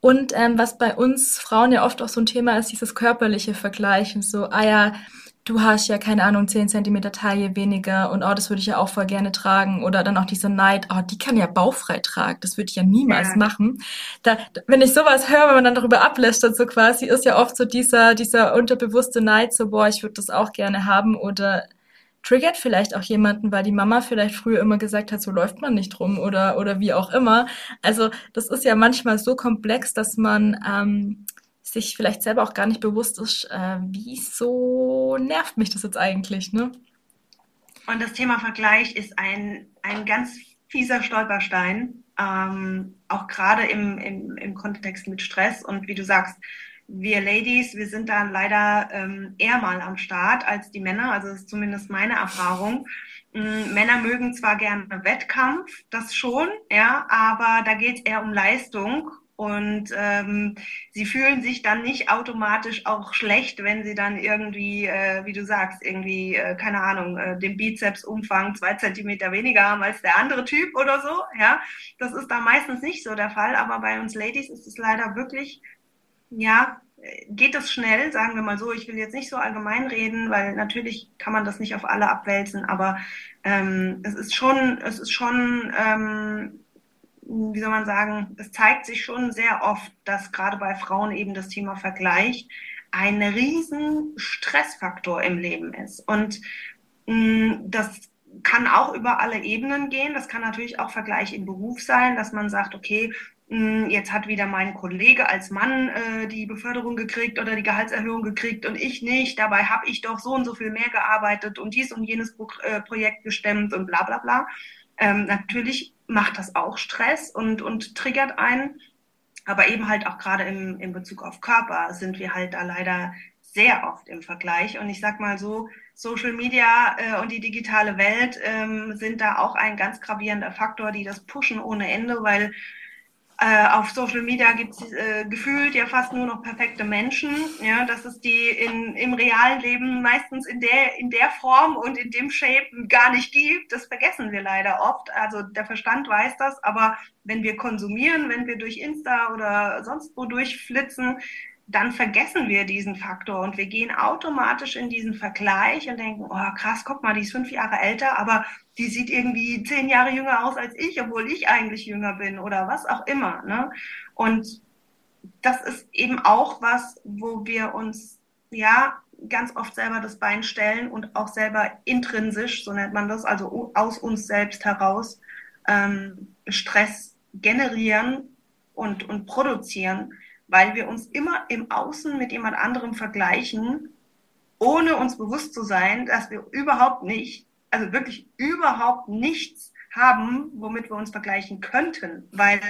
Und ähm, was bei uns Frauen ja oft auch so ein Thema ist, dieses körperliche Vergleichen. So, ah ja, du hast ja, keine Ahnung, 10 Zentimeter Taille weniger und oh, das würde ich ja auch voll gerne tragen. Oder dann auch dieser Neid, oh, die kann ja bauchfrei tragen, das würde ich ja niemals ja. machen. Da, wenn ich sowas höre, wenn man dann darüber ablästert, so quasi, ist ja oft so dieser, dieser unterbewusste Neid, so, boah, ich würde das auch gerne haben oder triggert vielleicht auch jemanden, weil die Mama vielleicht früher immer gesagt hat, so läuft man nicht rum oder, oder wie auch immer. Also das ist ja manchmal so komplex, dass man ähm, sich vielleicht selber auch gar nicht bewusst ist, äh, wieso nervt mich das jetzt eigentlich, ne? Und das Thema Vergleich ist ein, ein ganz fieser Stolperstein, ähm, auch gerade im, im, im Kontext mit Stress. Und wie du sagst, wir Ladies, wir sind da leider ähm, eher mal am Start als die Männer. Also das ist zumindest meine Erfahrung. Ähm, Männer mögen zwar gerne Wettkampf, das schon, ja, aber da geht es eher um Leistung Und ähm, sie fühlen sich dann nicht automatisch auch schlecht, wenn sie dann irgendwie, äh, wie du sagst, irgendwie, äh, keine Ahnung, äh, den Bizepsumfang zwei Zentimeter weniger haben als der andere Typ oder so. Ja, das ist da meistens nicht so der Fall. Aber bei uns Ladies ist es leider wirklich, ja, geht das schnell, sagen wir mal so. Ich will jetzt nicht so allgemein reden, weil natürlich kann man das nicht auf alle abwälzen, aber ähm, es ist schon, es ist schon, ähm, wie soll man sagen, es zeigt sich schon sehr oft, dass gerade bei Frauen eben das Thema Vergleich ein riesen Stressfaktor im Leben ist. Und mh, mm, das kann auch über alle Ebenen gehen. Das kann natürlich auch Vergleich im Beruf sein, dass man sagt, okay, hm, jetzt hat wieder mein Kollege als Mann äh, die Beförderung gekriegt oder die Gehaltserhöhung gekriegt und ich nicht. Dabei habe ich doch so und so viel mehr gearbeitet und dies und jenes Pro äh, Projekt gestemmt und bla bla bla. Ähm, natürlich macht das auch Stress und, und triggert einen. Aber eben halt auch gerade im, in Bezug auf Körper sind wir halt da leider sehr oft im Vergleich. Und ich sag mal so, Social Media äh, und die digitale Welt ähm, sind da auch ein ganz gravierender Faktor, die das pushen ohne Ende, weil äh, auf Social Media gibt es äh, gefühlt ja fast nur noch perfekte Menschen. Ja, dass es die in, im realen Leben meistens in der, in der Form und in dem Shape gar nicht gibt. Das vergessen wir leider oft. Also der Verstand weiß das, aber wenn wir konsumieren, wenn wir durch Insta oder sonst wo durchflitzen, dann vergessen wir diesen Faktor und wir gehen automatisch in diesen Vergleich und denken, oh krass, guck mal, die ist fünf Jahre älter, aber die sieht irgendwie zehn Jahre jünger aus als ich, obwohl ich eigentlich jünger bin oder was auch immer. Ne? Und das ist eben auch was, wo wir uns ja ganz oft selber das Bein stellen und auch selber intrinsisch, so nennt man das, also aus uns selbst heraus ähm, Stress generieren und, und produzieren, weil wir uns immer im Außen mit jemand anderem vergleichen, ohne uns bewusst zu sein, dass wir überhaupt nicht, also wirklich überhaupt nichts haben, womit wir uns vergleichen könnten, weil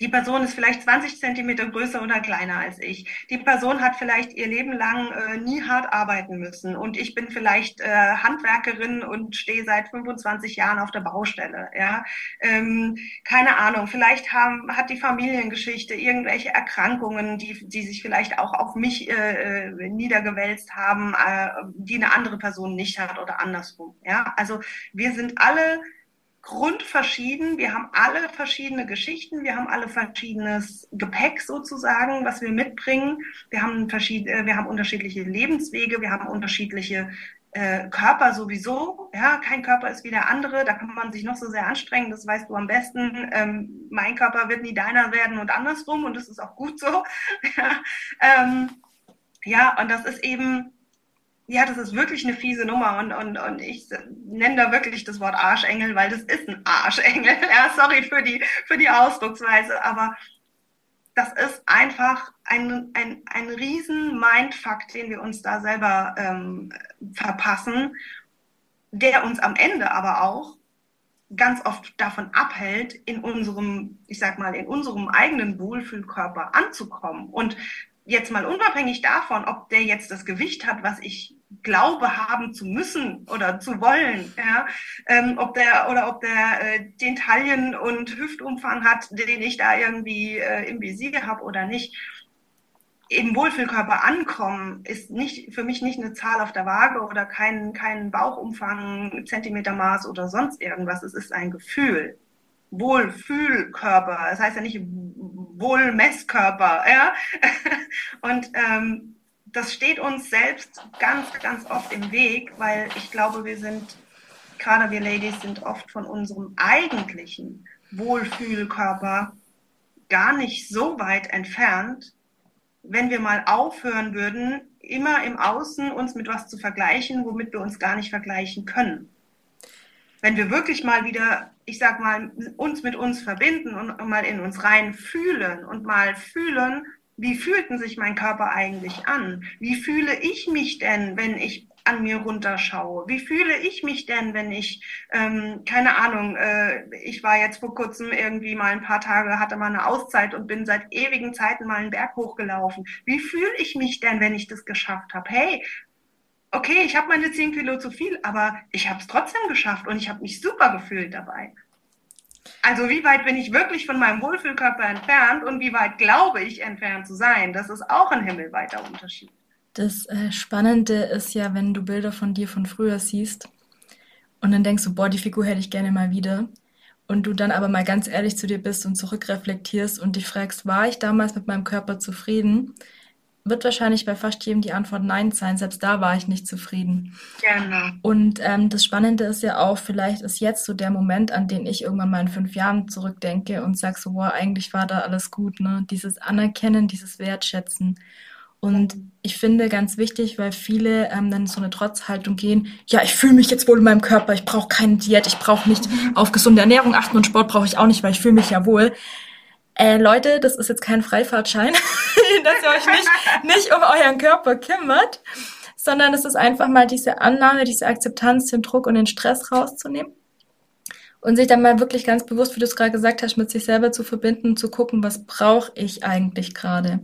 die Person ist vielleicht 20 Zentimeter größer oder kleiner als ich. Die Person hat vielleicht ihr Leben lang äh, nie hart arbeiten müssen und ich bin vielleicht äh, Handwerkerin und stehe seit 25 Jahren auf der Baustelle. Ja, ähm, keine Ahnung. Vielleicht haben, hat die Familiengeschichte irgendwelche Erkrankungen, die, die sich vielleicht auch auf mich äh, äh niedergewälzt haben, äh, die eine andere Person nicht hat oder andersrum. Ja, also wir sind alle grundverschieden. Wir haben alle verschiedene Geschichten, wir haben alle verschiedenes Gepäck sozusagen, was wir mitbringen. Wir haben, verschied äh, wir haben unterschiedliche Lebenswege, wir haben unterschiedliche äh, Körper sowieso. Ja, kein Körper ist wie der andere. Da kann man sich noch so sehr anstrengen. Das weißt du am besten. Ähm, mein Körper wird nie deiner werden und andersrum. Und das ist auch gut so. ja, ähm, ja und das ist eben ja, das ist wirklich eine fiese Nummer und, und, und ich nenne da wirklich das Wort Arschengel, weil das ist ein Arschengel. Ja, sorry für die, für die Ausdrucksweise, aber das ist einfach ein, ein, ein riesen Mindfuck, den wir uns da selber ähm, verpassen, der uns am Ende aber auch ganz oft davon abhält, in unserem, ich sag mal, in unserem eigenen Wohlfühlkörper anzukommen. Und jetzt mal unabhängig davon, ob der jetzt das Gewicht hat, was ich glaube haben zu müssen oder zu wollen, ja, ähm, ob der oder ob der äh, den Taillen- und Hüftumfang hat, den ich da irgendwie äh, im Visier habe oder nicht. Im Wohlfühlkörper ankommen ist nicht für mich nicht eine Zahl auf der Waage oder kein, kein Bauchumfang, Zentimetermaß oder sonst irgendwas. Es ist ein Gefühl. Wohlfühlkörper. Das heißt ja nicht Wohlmesskörper, ja. Und ähm, das steht uns selbst ganz, ganz oft im Weg, weil ich glaube, wir sind, gerade wir Ladies, sind oft von unserem eigentlichen Wohlfühlkörper gar nicht so weit entfernt, wenn wir mal aufhören würden, immer im Außen uns mit was zu vergleichen, womit wir uns gar nicht vergleichen können. Wenn wir wirklich mal wieder, ich sag mal, uns mit uns verbinden und mal in uns rein fühlen und mal fühlen, wie fühlten sich mein Körper eigentlich an? Wie fühle ich mich denn, wenn ich an mir runterschaue? Wie fühle ich mich denn, wenn ich, ähm, keine Ahnung, äh, ich war jetzt vor kurzem irgendwie mal ein paar Tage, hatte mal eine Auszeit und bin seit ewigen Zeiten mal einen Berg hochgelaufen. Wie fühle ich mich denn, wenn ich das geschafft habe? Hey, okay, ich habe meine 10 Kilo zu viel, aber ich habe es trotzdem geschafft und ich habe mich super gefühlt dabei. Also wie weit bin ich wirklich von meinem Wohlfühlkörper entfernt und wie weit glaube ich entfernt zu sein? Das ist auch ein himmelweiter Unterschied. Das äh, Spannende ist ja, wenn du Bilder von dir von früher siehst und dann denkst du, boah, die Figur hätte ich gerne mal wieder. Und du dann aber mal ganz ehrlich zu dir bist und zurückreflektierst und dich fragst, war ich damals mit meinem Körper zufrieden? Wird wahrscheinlich bei fast jedem die Antwort Nein sein. Selbst da war ich nicht zufrieden. Genau. Und ähm, das Spannende ist ja auch, vielleicht ist jetzt so der Moment, an den ich irgendwann mal in fünf Jahren zurückdenke und sage so, wow, eigentlich war da alles gut. Ne? Dieses Anerkennen, dieses Wertschätzen. Und ich finde ganz wichtig, weil viele ähm, dann so eine Trotzhaltung gehen, ja, ich fühle mich jetzt wohl in meinem Körper, ich brauche keine Diät, ich brauche nicht auf gesunde Ernährung achten und Sport brauche ich auch nicht, weil ich fühle mich ja wohl. Äh, Leute, das ist jetzt kein Freifahrtschein, dass ihr euch nicht, nicht um euren Körper kümmert, sondern es ist einfach mal diese Annahme, diese Akzeptanz, den Druck und den Stress rauszunehmen und sich dann mal wirklich ganz bewusst, wie du es gerade gesagt hast, mit sich selber zu verbinden und zu gucken, was brauche ich eigentlich gerade.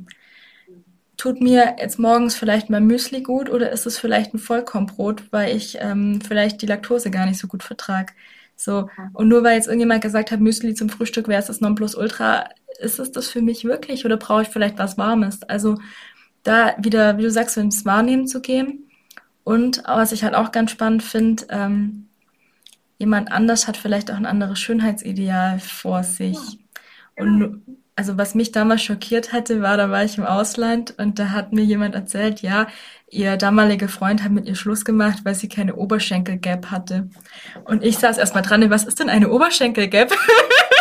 Tut mir jetzt morgens vielleicht mein Müsli gut oder ist es vielleicht ein Vollkornbrot, weil ich ähm, vielleicht die Laktose gar nicht so gut vertrage? So. Und nur weil jetzt irgendjemand gesagt hat, Müsli zum Frühstück wäre es das Nonplusultra, ist es das für mich wirklich oder brauche ich vielleicht was Warmes? Also da wieder, wie du sagst, ins Wahrnehmen zu gehen. Und was ich halt auch ganz spannend finde, ähm, jemand anders hat vielleicht auch ein anderes Schönheitsideal vor sich. Ja. Und also was mich damals schockiert hatte, war, da war ich im Ausland und da hat mir jemand erzählt, ja, ihr damaliger Freund hat mit ihr Schluss gemacht, weil sie keine Oberschenkel-Gap hatte. Und ich saß erstmal dran, was ist denn eine Oberschenkel-Gap?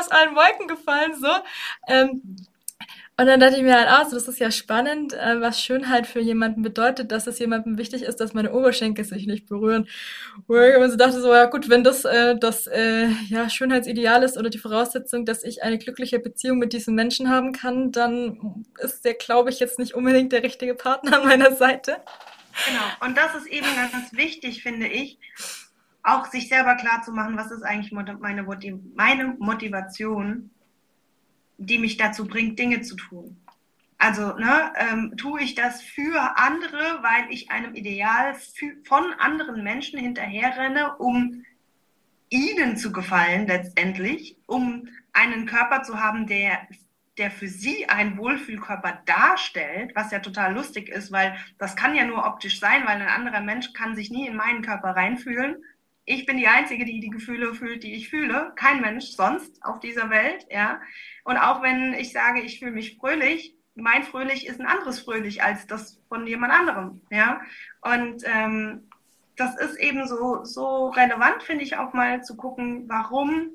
aus allen Wolken gefallen, so. Ähm, und dann dachte ich mir halt auch, so, das ist ja spannend, äh, was Schönheit für jemanden bedeutet, dass es jemandem wichtig ist, dass meine Oberschenkel sich nicht berühren. Wo ich dachte, so, ja gut, wenn das äh, das äh, ja, Schönheitsideal ist oder die Voraussetzung, dass ich eine glückliche Beziehung mit diesem Menschen haben kann, dann ist der, glaube ich, jetzt nicht unbedingt der richtige Partner an meiner Seite. Genau, und das ist eben ganz wichtig, finde ich, auch sich selber klar zu machen, was ist eigentlich meine, meine Motivation, die mich dazu bringt, Dinge zu tun. Also ne, ähm, tue ich das für andere, weil ich einem Ideal von anderen Menschen hinterherrenne, um ihnen zu gefallen letztendlich, um einen Körper zu haben, der der für sie ein Wohlfühlkörper darstellt, was ja total lustig ist, weil das kann ja nur optisch sein, weil ein anderer Mensch kann sich nie in meinen Körper reinfühlen ich bin die Einzige, die die Gefühle fühlt, die ich fühle. Kein Mensch sonst auf dieser Welt, ja. Und auch wenn ich sage, ich fühle mich fröhlich, mein Fröhlich ist ein anderes Fröhlich als das von jemand anderem, ja. Und ähm, das ist eben so, so relevant, finde ich auch mal zu gucken, warum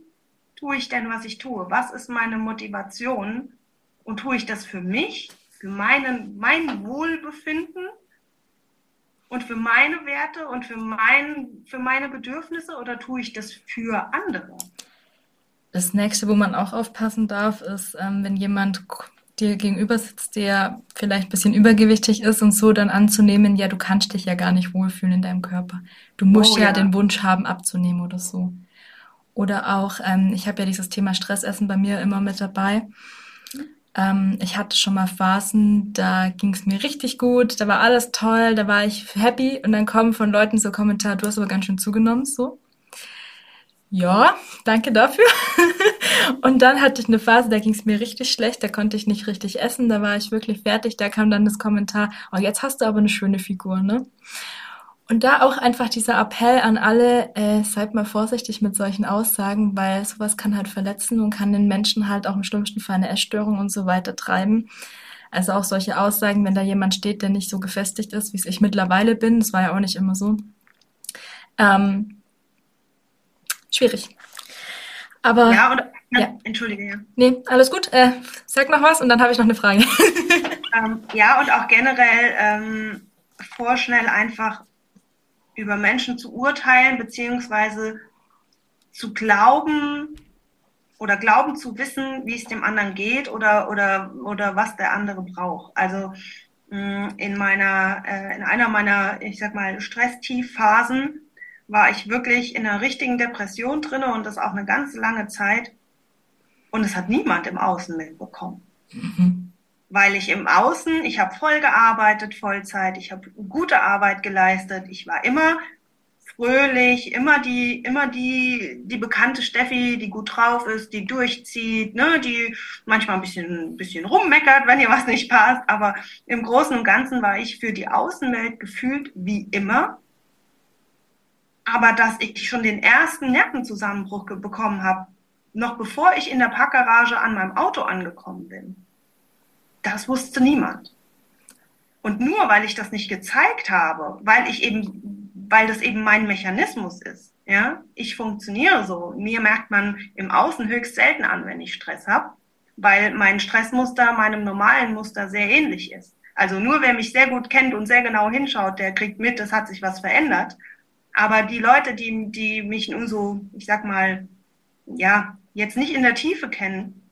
tue ich denn, was ich tue? Was ist meine Motivation? Und tue ich das für mich, für meinen, mein Wohlbefinden und für meine Werte und für, mein, für meine Bedürfnisse oder tue ich das für andere? Das nächste, wo man auch aufpassen darf, ist, ähm, wenn jemand dir gegenüber sitzt, der vielleicht ein bisschen übergewichtig ist und so, dann anzunehmen, ja, du kannst dich ja gar nicht wohlfühlen in deinem Körper. Du musst oh, ja, ja, den Wunsch haben, abzunehmen oder so. Oder auch, ähm, ich habe ja dieses Thema Stressessen bei mir immer mit dabei. Ähm, ich hatte schon mal Phasen, da ging es mir richtig gut, da war alles toll, da war ich happy und dann kommen von Leuten so Kommentare, du hast aber ganz schön zugenommen, so. Ja, danke dafür. und dann hatte ich eine Phase, da ging es mir richtig schlecht, da konnte ich nicht richtig essen, da war ich wirklich fertig, da kam dann das Kommentar, oh, jetzt hast du aber eine schöne Figur, ne? Und da auch einfach dieser Appell an alle, äh, seid mal vorsichtig mit solchen Aussagen, weil sowas kann halt verletzen und kann den Menschen halt auch im schlimmsten Fall eine Essstörung und so weiter treiben. Also auch solche Aussagen, wenn da jemand steht, der nicht so gefestigt ist, wie es ich mittlerweile bin, das war ja auch nicht immer so. Ähm, schwierig. Aber. Ja, oder, ja, ja. entschuldige, ja. Nee, alles gut. Äh, sag noch was und dann habe ich noch eine Frage. ähm, ja, und auch generell ähm, vorschnell einfach über Menschen zu urteilen, beziehungsweise zu glauben oder glauben zu wissen, wie es dem anderen geht oder, oder, oder was der andere braucht. Also mm, in meiner, äh, in einer meiner, ich sag mal, Stresstiefphasen war ich wirklich in einer richtigen Depression drinne und das auch eine ganz lange Zeit. Und es hat niemand im Außen mitbekommen. Mhm weil ich im Außen, ich habe voll gearbeitet, Vollzeit, ich habe gute Arbeit geleistet, ich war immer fröhlich, immer die, immer die, die bekannte Steffi, die gut drauf ist, die durchzieht, ne, die manchmal ein bisschen, ein bisschen rummeckert, wenn ihr was nicht passt. Aber im Großen und Ganzen war ich für die Außenwelt gefühlt wie immer. Aber dass ich schon den ersten Nervenzusammenbruch bekommen habe, noch bevor ich in der Parkgarage an meinem Auto angekommen bin, das wusste niemand. Und nur weil ich das nicht gezeigt habe, weil ich eben, weil das eben mein Mechanismus ist, ja, ich funktioniere so. Mir merkt man im Außen höchst selten an, wenn ich Stress habe, weil mein Stressmuster meinem normalen Muster sehr ähnlich ist. Also nur wer mich sehr gut kennt und sehr genau hinschaut, der kriegt mit, es hat sich was verändert. Aber die Leute, die, die mich nur so, ich sag mal, ja, jetzt nicht in der Tiefe kennen,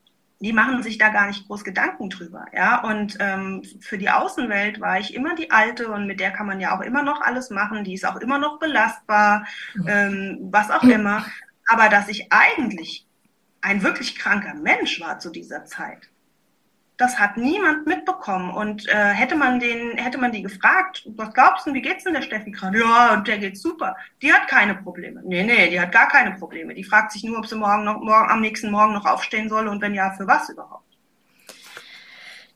die machen sich da gar nicht groß Gedanken drüber. Ja, und ähm, für die Außenwelt war ich immer die Alte und mit der kann man ja auch immer noch alles machen. Die ist auch immer noch belastbar, ähm, was auch immer. Aber dass ich eigentlich ein wirklich kranker Mensch war zu dieser Zeit, das hat niemand mitbekommen. Und äh, hätte man den, hätte man die gefragt, was glaubst du, wie geht's denn der Steffi gerade? Ja, der geht super. Die hat keine Probleme. Nee, nee, die hat gar keine Probleme. Die fragt sich nur, ob sie morgen noch, morgen, am nächsten Morgen noch aufstehen soll und wenn ja, für was überhaupt.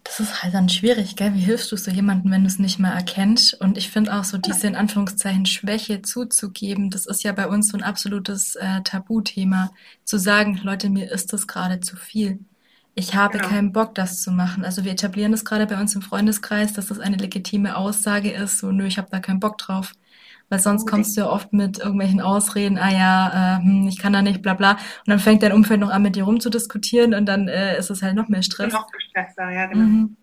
Das ist halt dann schwierig, gell? Wie hilfst du so jemandem, wenn du es nicht mehr erkennst? Und ich finde auch so diese in Anführungszeichen Schwäche zuzugeben, das ist ja bei uns so ein absolutes äh, Tabuthema, zu sagen, Leute, mir ist das gerade zu viel ich habe genau. keinen Bock, das zu machen. Also wir etablieren das gerade bei uns im Freundeskreis, dass das eine legitime Aussage ist, so nö, ich habe da keinen Bock drauf. Weil sonst okay. kommst du ja oft mit irgendwelchen Ausreden, ah ja, äh, hm, ich kann da nicht, bla bla. Und dann fängt dein Umfeld noch an, mit dir rumzudiskutieren und dann äh, ist es halt noch mehr Stress. Noch gestresster, ja, genau. Mhm.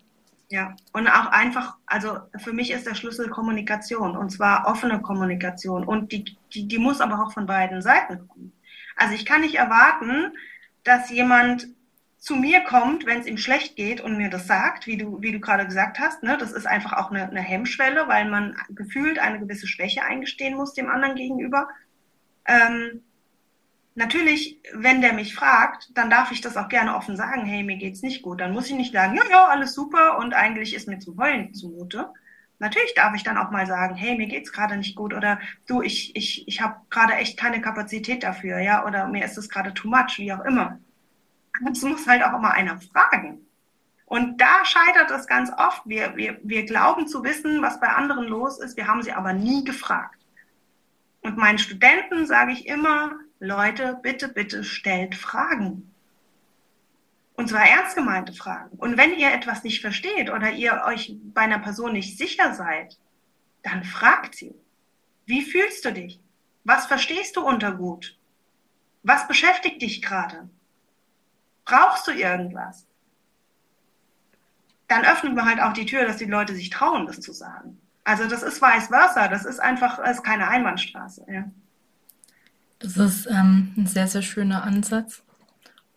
Ja, und auch einfach, also für mich ist der Schlüssel Kommunikation und zwar offene Kommunikation und die, die, die muss aber auch von beiden Seiten kommen. Also ich kann nicht erwarten, dass jemand zu mir kommt, wenn es ihm schlecht geht und mir das sagt, wie du, wie du gerade gesagt hast, ne, das ist einfach auch eine, eine Hemmschwelle, weil man gefühlt eine gewisse Schwäche eingestehen muss dem anderen gegenüber. Ähm, natürlich, wenn der mich fragt, dann darf ich das auch gerne offen sagen, hey, mir geht's nicht gut. Dann muss ich nicht sagen, ja, ja, alles super und eigentlich ist mir zum Heulen zumute. Natürlich darf ich dann auch mal sagen, hey, mir geht's gerade nicht gut oder du, ich, ich, ich habe gerade echt keine Kapazität dafür, ja, oder mir ist es gerade too much, wie auch immer. Das muss halt auch immer einer fragen. Und da scheitert es ganz oft. Wir, wir, wir glauben zu wissen, was bei anderen los ist. Wir haben sie aber nie gefragt. Und meinen Studenten sage ich immer, Leute, bitte, bitte stellt Fragen. Und zwar ernst gemeinte Fragen. Und wenn ihr etwas nicht versteht oder ihr euch bei einer Person nicht sicher seid, dann fragt sie. Wie fühlst du dich? Was verstehst du unter gut? Was beschäftigt dich gerade? Brauchst du irgendwas? Dann öffnen wir halt auch die Tür, dass die Leute sich trauen, das zu sagen. Also das ist vice versa. Das ist einfach, das ist keine Einbahnstraße. Ja. Das ist ähm, ein sehr, sehr schöner Ansatz.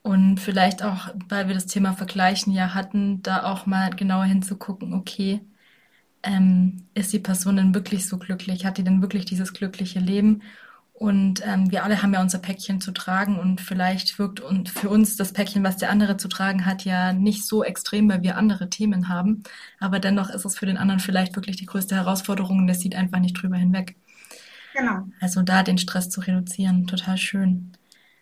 Und vielleicht auch, weil wir das Thema Vergleichen ja hatten, da auch mal genauer hinzugucken, okay, ähm, ist die Person denn wirklich so glücklich? Hat die denn wirklich dieses glückliche Leben? Und ähm, wir alle haben ja unser Päckchen zu tragen und vielleicht wirkt und für uns das Päckchen, was der andere zu tragen hat, ja nicht so extrem, weil wir andere Themen haben. Aber dennoch ist es für den anderen vielleicht wirklich die größte Herausforderung und der sieht einfach nicht drüber hinweg. Genau. Also da den Stress zu reduzieren, total schön.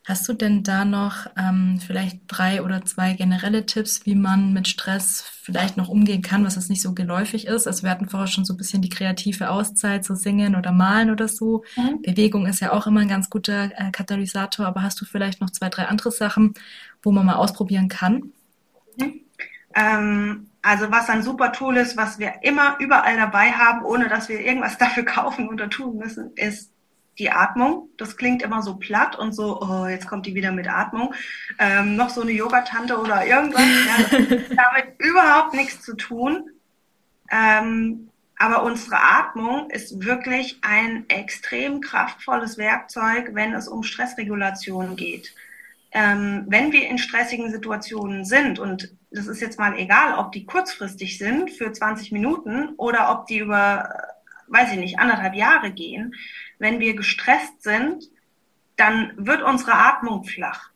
Hast du denn da noch ähm, vielleicht drei oder zwei generelle Tipps, wie man mit Stress vielleicht noch umgehen kann, was es nicht so geläufig ist? Also wir hatten vorher schon so ein bisschen die kreative Auszeit, so singen oder malen oder so. Mhm. Bewegung ist ja auch immer ein ganz guter äh, Katalysator, aber hast du vielleicht noch zwei, drei andere Sachen, wo man mal ausprobieren kann? Mhm. Ähm, also was ein super Tool ist, was wir immer überall dabei haben, ohne dass wir irgendwas dafür kaufen oder tun müssen, ist die Atmung. Das klingt immer so platt und so, oh, jetzt kommt die wieder mit Atmung. Ähm, noch so eine Yogatante oder irgendwas. Ja, damit überhaupt nichts zu tun. Ähm, aber unsere Atmung ist wirklich ein extrem kraftvolles Werkzeug, wenn es um Stressregulation geht. Ähm, wenn wir in stressigen Situationen sind, und das ist jetzt mal egal, ob die kurzfristig sind für 20 Minuten oder ob die über, weiß ich nicht, anderthalb Jahre gehen, wenn wir gestresst sind, dann wird unsere Atmung flach.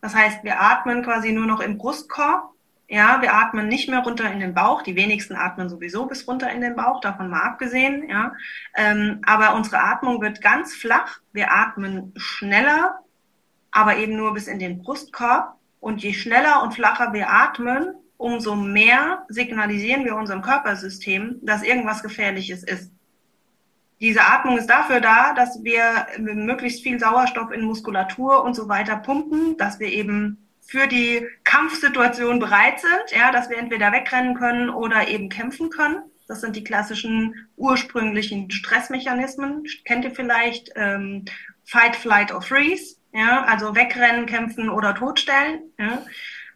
Das heißt, wir atmen quasi nur noch im Brustkorb Ja, wir atmen nicht mehr runter in den Bauch. Die wenigsten atmen sowieso bis runter in den Bauch, davon mal abgesehen. Ja, ähm, aber unsere Atmung wird ganz flach. Wir atmen schneller, aber eben nur bis in den Brustkorb. Und je schneller und flacher wir atmen, umso mehr signalisieren wir unserem Körpersystem, dass irgendwas Gefährliches ist. Diese Atmung ist dafür da, dass wir möglichst viel Sauerstoff in Muskulatur und so weiter pumpen, dass wir eben für die Kampfsituation bereit sind, ja, dass wir entweder wegrennen können oder eben kämpfen können. Das sind die klassischen ursprünglichen Stressmechanismen. Kennt ihr vielleicht ähm, Fight, Flight or Freeze? Ja, also wegrennen, kämpfen oder totstellen. Ja.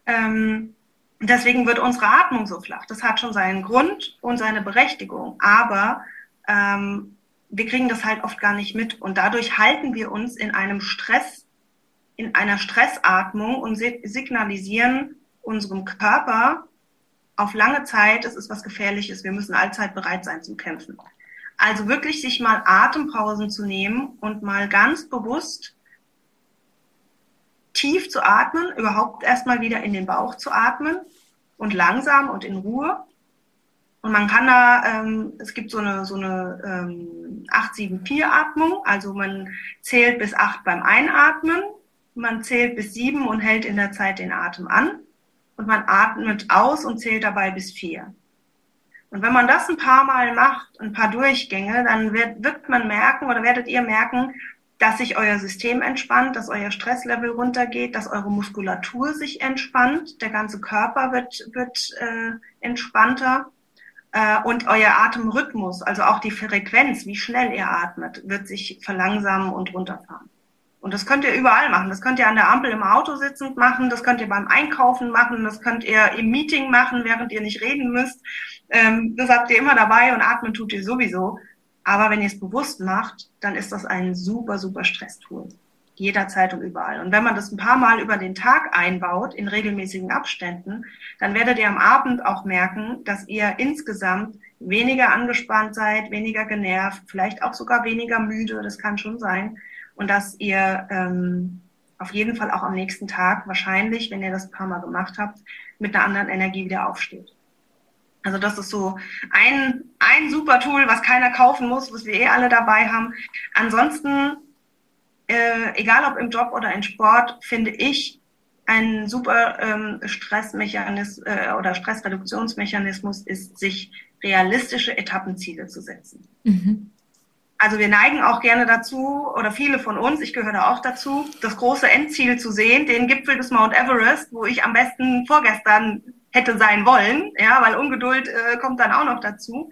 Ähm, deswegen wird unsere Atmung so flach. Das hat schon seinen Grund und seine Berechtigung. Aber ähm, wir kriegen das halt oft gar nicht mit. Und dadurch halten wir uns in einem Stress in einer Stressatmung und signalisieren unserem Körper auf lange Zeit, es ist was Gefährliches, wir müssen allzeit bereit sein zum Kämpfen. Also wirklich sich mal Atempausen zu nehmen und mal ganz bewusst tief zu atmen, überhaupt erstmal wieder in den Bauch zu atmen und langsam und in Ruhe. Und man kann da, ähm, es gibt so eine, so eine ähm, 8-7-4-Atmung, also man zählt bis 8 beim Einatmen, man zählt bis sieben und hält in der Zeit den Atem an. Und man atmet aus und zählt dabei bis vier. Und wenn man das ein paar Mal macht, ein paar Durchgänge, dann wird, wird man merken oder werdet ihr merken, dass sich euer System entspannt, dass euer Stresslevel runtergeht, dass eure Muskulatur sich entspannt, der ganze Körper wird, wird äh, entspannter äh, und euer Atemrhythmus, also auch die Frequenz, wie schnell ihr atmet, wird sich verlangsamen und runterfahren. Und das könnt ihr überall machen. Das könnt ihr an der Ampel im Auto sitzend machen, das könnt ihr beim Einkaufen machen, das könnt ihr im Meeting machen, während ihr nicht reden müsst. Ähm, das habt ihr immer dabei und atmen tut ihr sowieso. Aber wenn ihr es bewusst macht, dann ist das ein super, super Stresstool. Jederzeit und überall. Und wenn man das ein paar Mal über den Tag einbaut, in regelmäßigen Abständen, dann werdet ihr am Abend auch merken, dass ihr insgesamt weniger angespannt seid, weniger genervt, vielleicht auch sogar weniger müde, das kann schon sein und dass ihr ähm, auf jeden Fall auch am nächsten Tag wahrscheinlich, wenn ihr das ein paar Mal gemacht habt, mit einer anderen Energie wieder aufsteht. Also das ist so ein, ein super Tool, was keiner kaufen muss, was wir eh alle dabei haben. Ansonsten, äh, egal ob im Job oder im Sport, finde ich ein super ähm, Stressmechanismus äh, oder Stressreduktionsmechanismus ist, sich realistische Etappenziele zu setzen. Mhm. Also wir neigen auch gerne dazu, oder viele von uns, ich gehöre da auch dazu, das große Endziel zu sehen, den Gipfel des Mount Everest, wo ich am besten vorgestern hätte sein wollen, ja, weil Ungeduld äh, kommt dann auch noch dazu.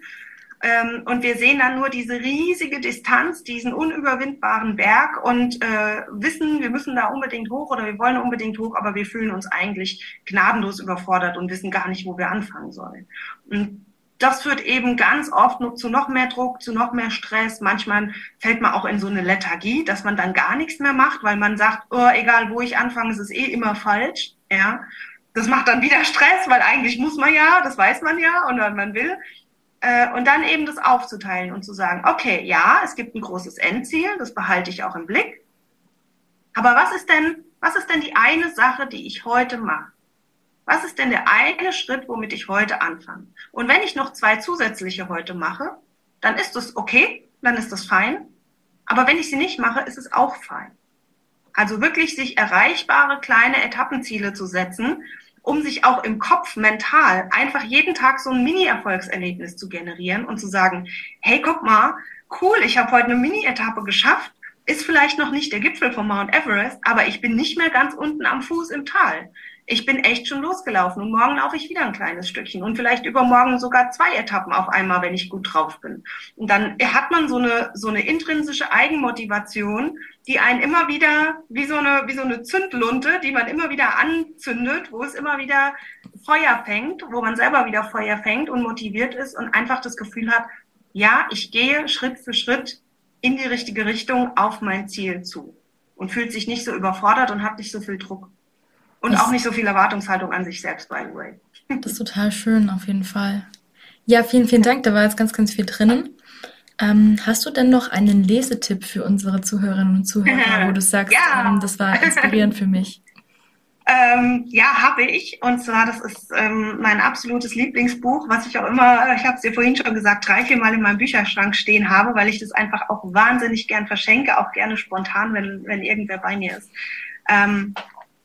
Ähm, und wir sehen dann nur diese riesige Distanz, diesen unüberwindbaren Berg und äh, wissen, wir müssen da unbedingt hoch oder wir wollen unbedingt hoch, aber wir fühlen uns eigentlich gnadenlos überfordert und wissen gar nicht, wo wir anfangen sollen. Und das führt eben ganz oft nur zu noch mehr Druck, zu noch mehr Stress. Manchmal fällt man auch in so eine Lethargie, dass man dann gar nichts mehr macht, weil man sagt, oh, egal wo ich anfange, es ist eh immer falsch. Ja, das macht dann wieder Stress, weil eigentlich muss man ja, das weiß man ja und man will. Äh, und dann eben das aufzuteilen und zu sagen, okay, ja, es gibt ein großes Endziel, das behalte ich auch im Blick. Aber was ist denn, was ist denn die eine Sache, die ich heute mache? Was ist denn der eine Schritt, womit ich heute anfange? Und wenn ich noch zwei zusätzliche heute mache, dann ist das okay, dann ist das fein. Aber wenn ich sie nicht mache, ist es auch fein. Also wirklich sich erreichbare kleine Etappenziele zu setzen, um sich auch im Kopf mental einfach jeden Tag so ein Mini-Erfolgserlebnis zu generieren und zu sagen, hey, guck mal, cool, ich habe heute eine Mini-Etappe geschafft, ist vielleicht noch nicht der Gipfel von Mount Everest, aber ich bin nicht mehr ganz unten am Fuß im Tal ich bin echt schon losgelaufen und morgen laufe ich wieder ein kleines Stückchen und vielleicht übermorgen sogar zwei Etappen auf einmal, wenn ich gut drauf bin. Und dann hat man so eine, so eine intrinsische Eigenmotivation, die einen immer wieder, wie so eine, wie so eine Zündlunte, die man immer wieder anzündet, wo es immer wieder Feuer fängt, wo man selber wieder Feuer fängt und motiviert ist und einfach das Gefühl hat, ja, ich gehe Schritt für Schritt in die richtige Richtung auf mein Ziel zu und fühlt sich nicht so überfordert und hat nicht so viel Druck. Und das auch nicht so viel Erwartungshaltung an sich selbst, by the way. Das ist total schön, auf jeden Fall. Ja, vielen, vielen Dank. Da war jetzt ganz, ganz viel drinnen. Ähm, hast du denn noch einen Lesetipp für unsere Zuhörerinnen und Zuhörer, wo du sagst, ja. ähm, das war inspirierend für mich? Ähm, ja, habe ich. Und zwar, das ist ähm, mein absolutes Lieblingsbuch, was ich auch immer, ich habe es dir vorhin schon gesagt, drei, vier Mal in meinem Bücherschrank stehen habe, weil ich das einfach auch wahnsinnig gern verschenke, auch gerne spontan, wenn, wenn irgendwer bei mir ist.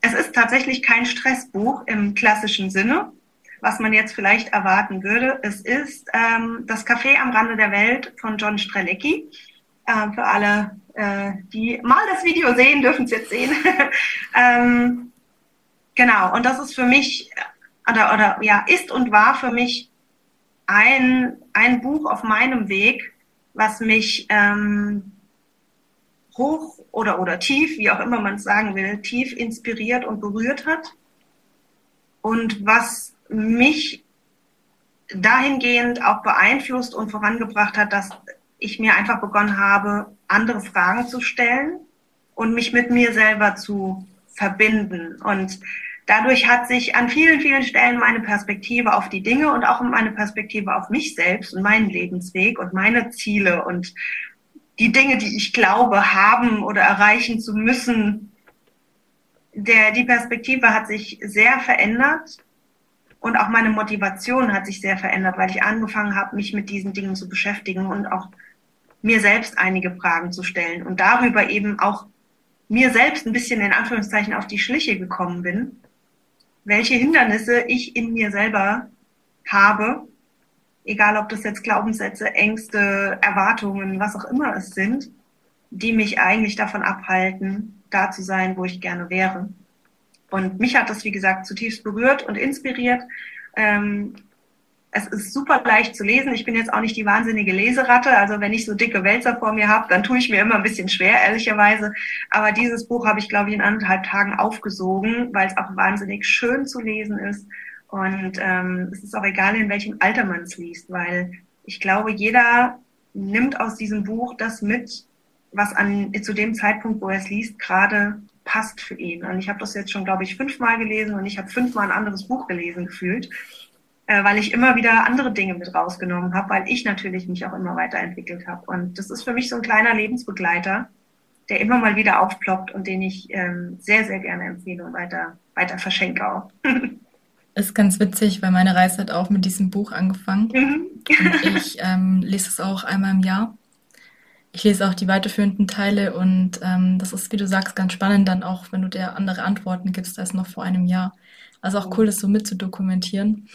Es ist tatsächlich kein Stressbuch im klassischen Sinne, was man jetzt vielleicht erwarten würde. Es ist ähm, Das Café am Rande der Welt von John Strelecki. Äh, für alle, äh, die mal das Video sehen, dürfen es jetzt sehen. ähm, Genau, und das ist für mich, oder, oder ja, ist und war für mich ein, ein Buch auf meinem Weg, was mich ähm, hoch oder, oder tief, wie auch immer man es sagen will, tief inspiriert und berührt hat. Und was mich dahingehend auch beeinflusst und vorangebracht hat, dass ich mir einfach begonnen habe, andere Fragen zu stellen und mich mit mir selber zu verbinden. Und dadurch hat sich an vielen, vielen Stellen meine Perspektive auf die Dinge und auch meine Perspektive auf mich selbst und meinen Lebensweg und meine Ziele und die Dinge, die ich glaube, haben oder erreichen zu müssen, der, die Perspektive hat sich sehr verändert und auch meine Motivation hat sich sehr verändert, weil ich angefangen habe, mich mit diesen Dingen zu beschäftigen und auch mir selbst einige Fragen zu stellen und darüber eben auch mir selbst ein bisschen in Anführungszeichen auf die Schliche gekommen bin welche Hindernisse ich in mir selber habe, egal ob das jetzt Glaubenssätze, Ängste, Erwartungen, was auch immer es sind, die mich eigentlich davon abhalten, da zu sein, wo ich gerne wäre. Und mich hat das, wie gesagt, zutiefst berührt und inspiriert. Ähm, es ist super leicht zu lesen. Ich bin jetzt auch nicht die wahnsinnige Leseratte. Also wenn ich so dicke Wälzer vor mir habe, dann tue ich mir immer ein bisschen schwer, ehrlicherweise. Aber dieses Buch habe ich, glaube ich, in anderthalb Tagen aufgesogen, weil es auch wahnsinnig schön zu lesen ist. Und ähm, es ist auch egal, in welchem Alter man es liest, weil ich glaube, jeder nimmt aus diesem Buch das mit, was an zu dem Zeitpunkt, wo er es liest, gerade passt für ihn. Und ich habe das jetzt schon, glaube ich, fünfmal gelesen und ich habe fünfmal ein anderes Buch gelesen gefühlt äh, weil ich immer wieder andere Dinge mit rausgenommen habe, weil ich natürlich mich auch immer weiterentwickelt habe. Und das ist für mich so ein kleiner Lebensbegleiter, der immer mal wieder aufploppt und den ich ähm, sehr, sehr gerne empfehle und weiter, weiter verschenke auch. Ist ganz witzig, weil meine Reise hat auch mit diesem Buch angefangen. Mhm. Und ich ähm, lese es auch einmal im Jahr. Ich lese auch die weiterführenden Teile und ähm, das ist, wie du sagst, ganz spannend dann auch, wenn du dir andere Antworten gibst als noch vor einem Jahr. Also auch cool, das so mitzudokumentieren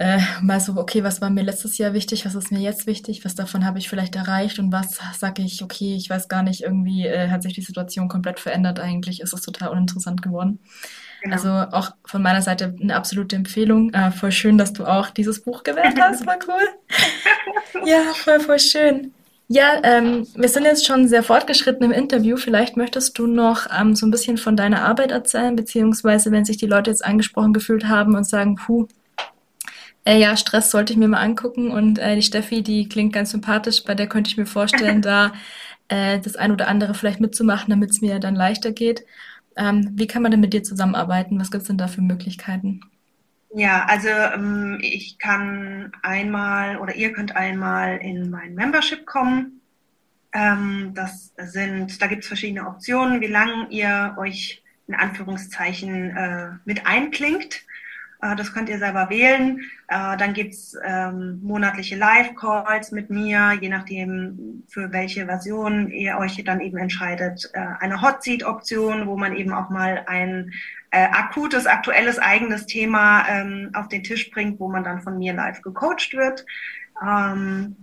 äh, mal so, okay, was war mir letztes Jahr wichtig, was ist mir jetzt wichtig, was davon habe ich vielleicht erreicht und was sage ich, okay, ich weiß gar nicht, irgendwie äh, hat sich die Situation komplett verändert, eigentlich ist es total uninteressant geworden. Genau. Also auch von meiner Seite eine absolute Empfehlung. Äh, voll schön, dass du auch dieses Buch gewählt hast, voll cool. ja, voll, voll schön. Ja, ähm, wir sind jetzt schon sehr fortgeschritten im Interview. Vielleicht möchtest du noch ähm, so ein bisschen von deiner Arbeit erzählen, beziehungsweise wenn sich die Leute jetzt angesprochen gefühlt haben und sagen, puh, äh, ja, Stress sollte ich mir mal angucken und äh, die Steffi, die klingt ganz sympathisch, bei der könnte ich mir vorstellen, da äh, das ein oder andere vielleicht mitzumachen, damit es mir dann leichter geht. Ähm, wie kann man denn mit dir zusammenarbeiten? Was gibt es denn da für Möglichkeiten? Ja, also ähm, ich kann einmal oder ihr könnt einmal in mein Membership kommen. Ähm, das sind, da gibt es verschiedene Optionen, wie lange ihr euch in Anführungszeichen äh, mit einklingt. Äh, das könnt ihr selber wählen. Äh, dann gibt's ähm, monatliche Live-Calls mit mir, je nachdem, für welche Version ihr euch dann eben entscheidet. Äh, eine Hot Seat-Option, wo man eben auch mal ein akutes, aktuelles eigenes Thema ähm, auf den Tisch bringt, wo man dann von mir live gecoacht wird. Ähm,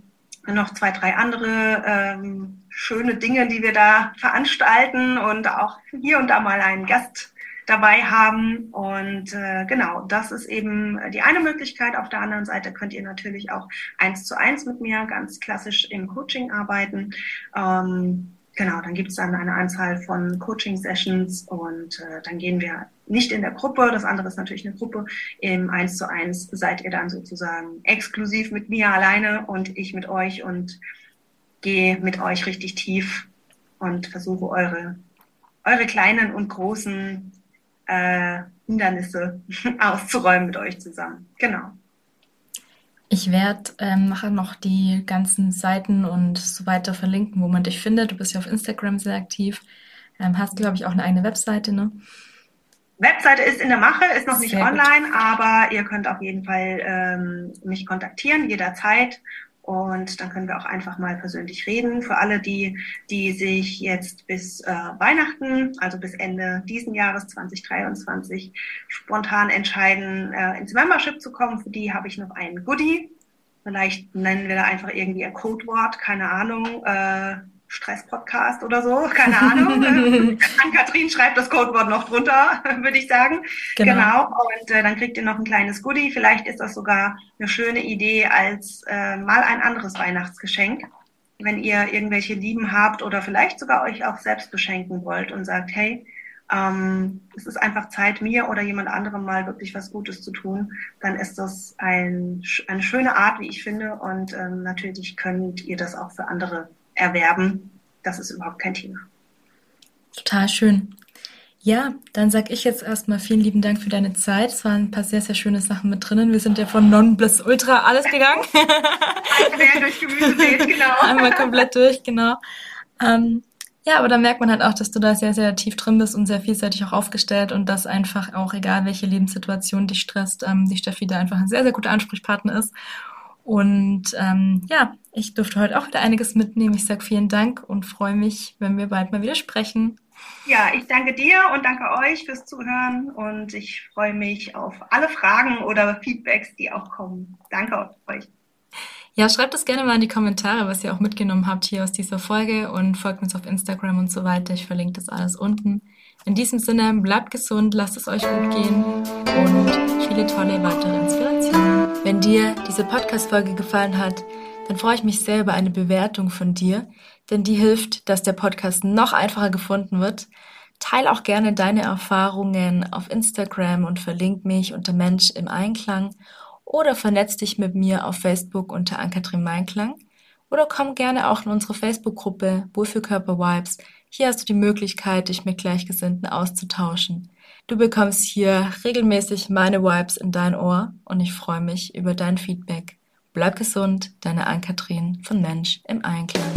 noch zwei, drei andere ähm, schöne Dinge, die wir da veranstalten und auch hier und da mal einen Gast dabei haben. Und äh, genau, das ist eben die eine Möglichkeit. Auf der anderen Seite könnt ihr natürlich auch eins zu eins mit mir ganz klassisch im Coaching arbeiten. Ähm, genau, dann gibt es dann eine Anzahl von Coaching-Sessions und äh, dann gehen wir nicht in der Gruppe, das andere ist natürlich eine Gruppe, im eins zu eins seid ihr dann sozusagen exklusiv mit mir alleine und ich mit euch und gehe mit euch richtig tief und versuche eure, eure kleinen und großen äh, Hindernisse auszuräumen mit euch zusammen. Genau. Ich werde ähm, nachher noch die ganzen Seiten und so weiter verlinken, wo man dich findet. Du bist ja auf Instagram sehr aktiv. Ähm, hast, glaube ich, auch eine eigene Webseite, ne? Webseite ist in der Mache, ist noch nicht Sehr online, gut. aber ihr könnt auf jeden Fall ähm, mich kontaktieren jederzeit und dann können wir auch einfach mal persönlich reden. Für alle, die, die sich jetzt bis äh, Weihnachten, also bis Ende diesen Jahres 2023, spontan entscheiden, äh, ins Membership zu kommen, für die habe ich noch ein Goodie. Vielleicht nennen wir da einfach irgendwie ein Codewort, keine Ahnung. Äh, Stress-Podcast oder so, keine Ahnung. Ann-Kathrin schreibt das Codewort noch drunter, würde ich sagen. Genau. genau. Und äh, dann kriegt ihr noch ein kleines Goodie. Vielleicht ist das sogar eine schöne Idee als äh, mal ein anderes Weihnachtsgeschenk. Wenn ihr irgendwelche Lieben habt oder vielleicht sogar euch auch selbst beschenken wollt und sagt, hey, ähm, es ist einfach Zeit, mir oder jemand anderem mal wirklich was Gutes zu tun, dann ist das ein, eine schöne Art, wie ich finde. Und ähm, natürlich könnt ihr das auch für andere erwerben. Das ist überhaupt kein Thema. Total schön. Ja, dann sag ich jetzt erstmal vielen lieben Dank für deine Zeit. Es waren ein paar sehr, sehr schöne Sachen mit drinnen. Wir sind ja von Non bis Ultra alles gegangen. Einmal durch Gemüse genau. Einmal komplett durch, genau. Ähm, ja, aber da merkt man halt auch, dass du da sehr, sehr tief drin bist und sehr vielseitig auch aufgestellt und dass einfach auch, egal welche Lebenssituation dich stresst, ähm, die Steffi da einfach ein sehr, sehr guter Ansprechpartner ist und ähm, ja, ich durfte heute auch wieder einiges mitnehmen. Ich sage vielen Dank und freue mich, wenn wir bald mal wieder sprechen. Ja, ich danke dir und danke euch fürs Zuhören und ich freue mich auf alle Fragen oder Feedbacks, die auch kommen. Danke euch. Ja, schreibt es gerne mal in die Kommentare, was ihr auch mitgenommen habt hier aus dieser Folge und folgt uns auf Instagram und so weiter. Ich verlinke das alles unten. In diesem Sinne, bleibt gesund, lasst es euch gut gehen und viele tolle weitere Inspirationen. Wenn dir diese Podcast-Folge gefallen hat, dann freue ich mich sehr über eine Bewertung von dir, denn die hilft, dass der Podcast noch einfacher gefunden wird. Teil auch gerne deine Erfahrungen auf Instagram und verlink mich unter Mensch im Einklang oder vernetz dich mit mir auf Facebook unter Ankatrin Meinklang oder komm gerne auch in unsere Facebook-Gruppe Wohlfühlkörper Vibes. Hier hast du die Möglichkeit, dich mit Gleichgesinnten auszutauschen. Du bekommst hier regelmäßig meine Vibes in dein Ohr und ich freue mich über dein Feedback. Bleib gesund, deine Ann-Kathrin von Mensch im Einklang.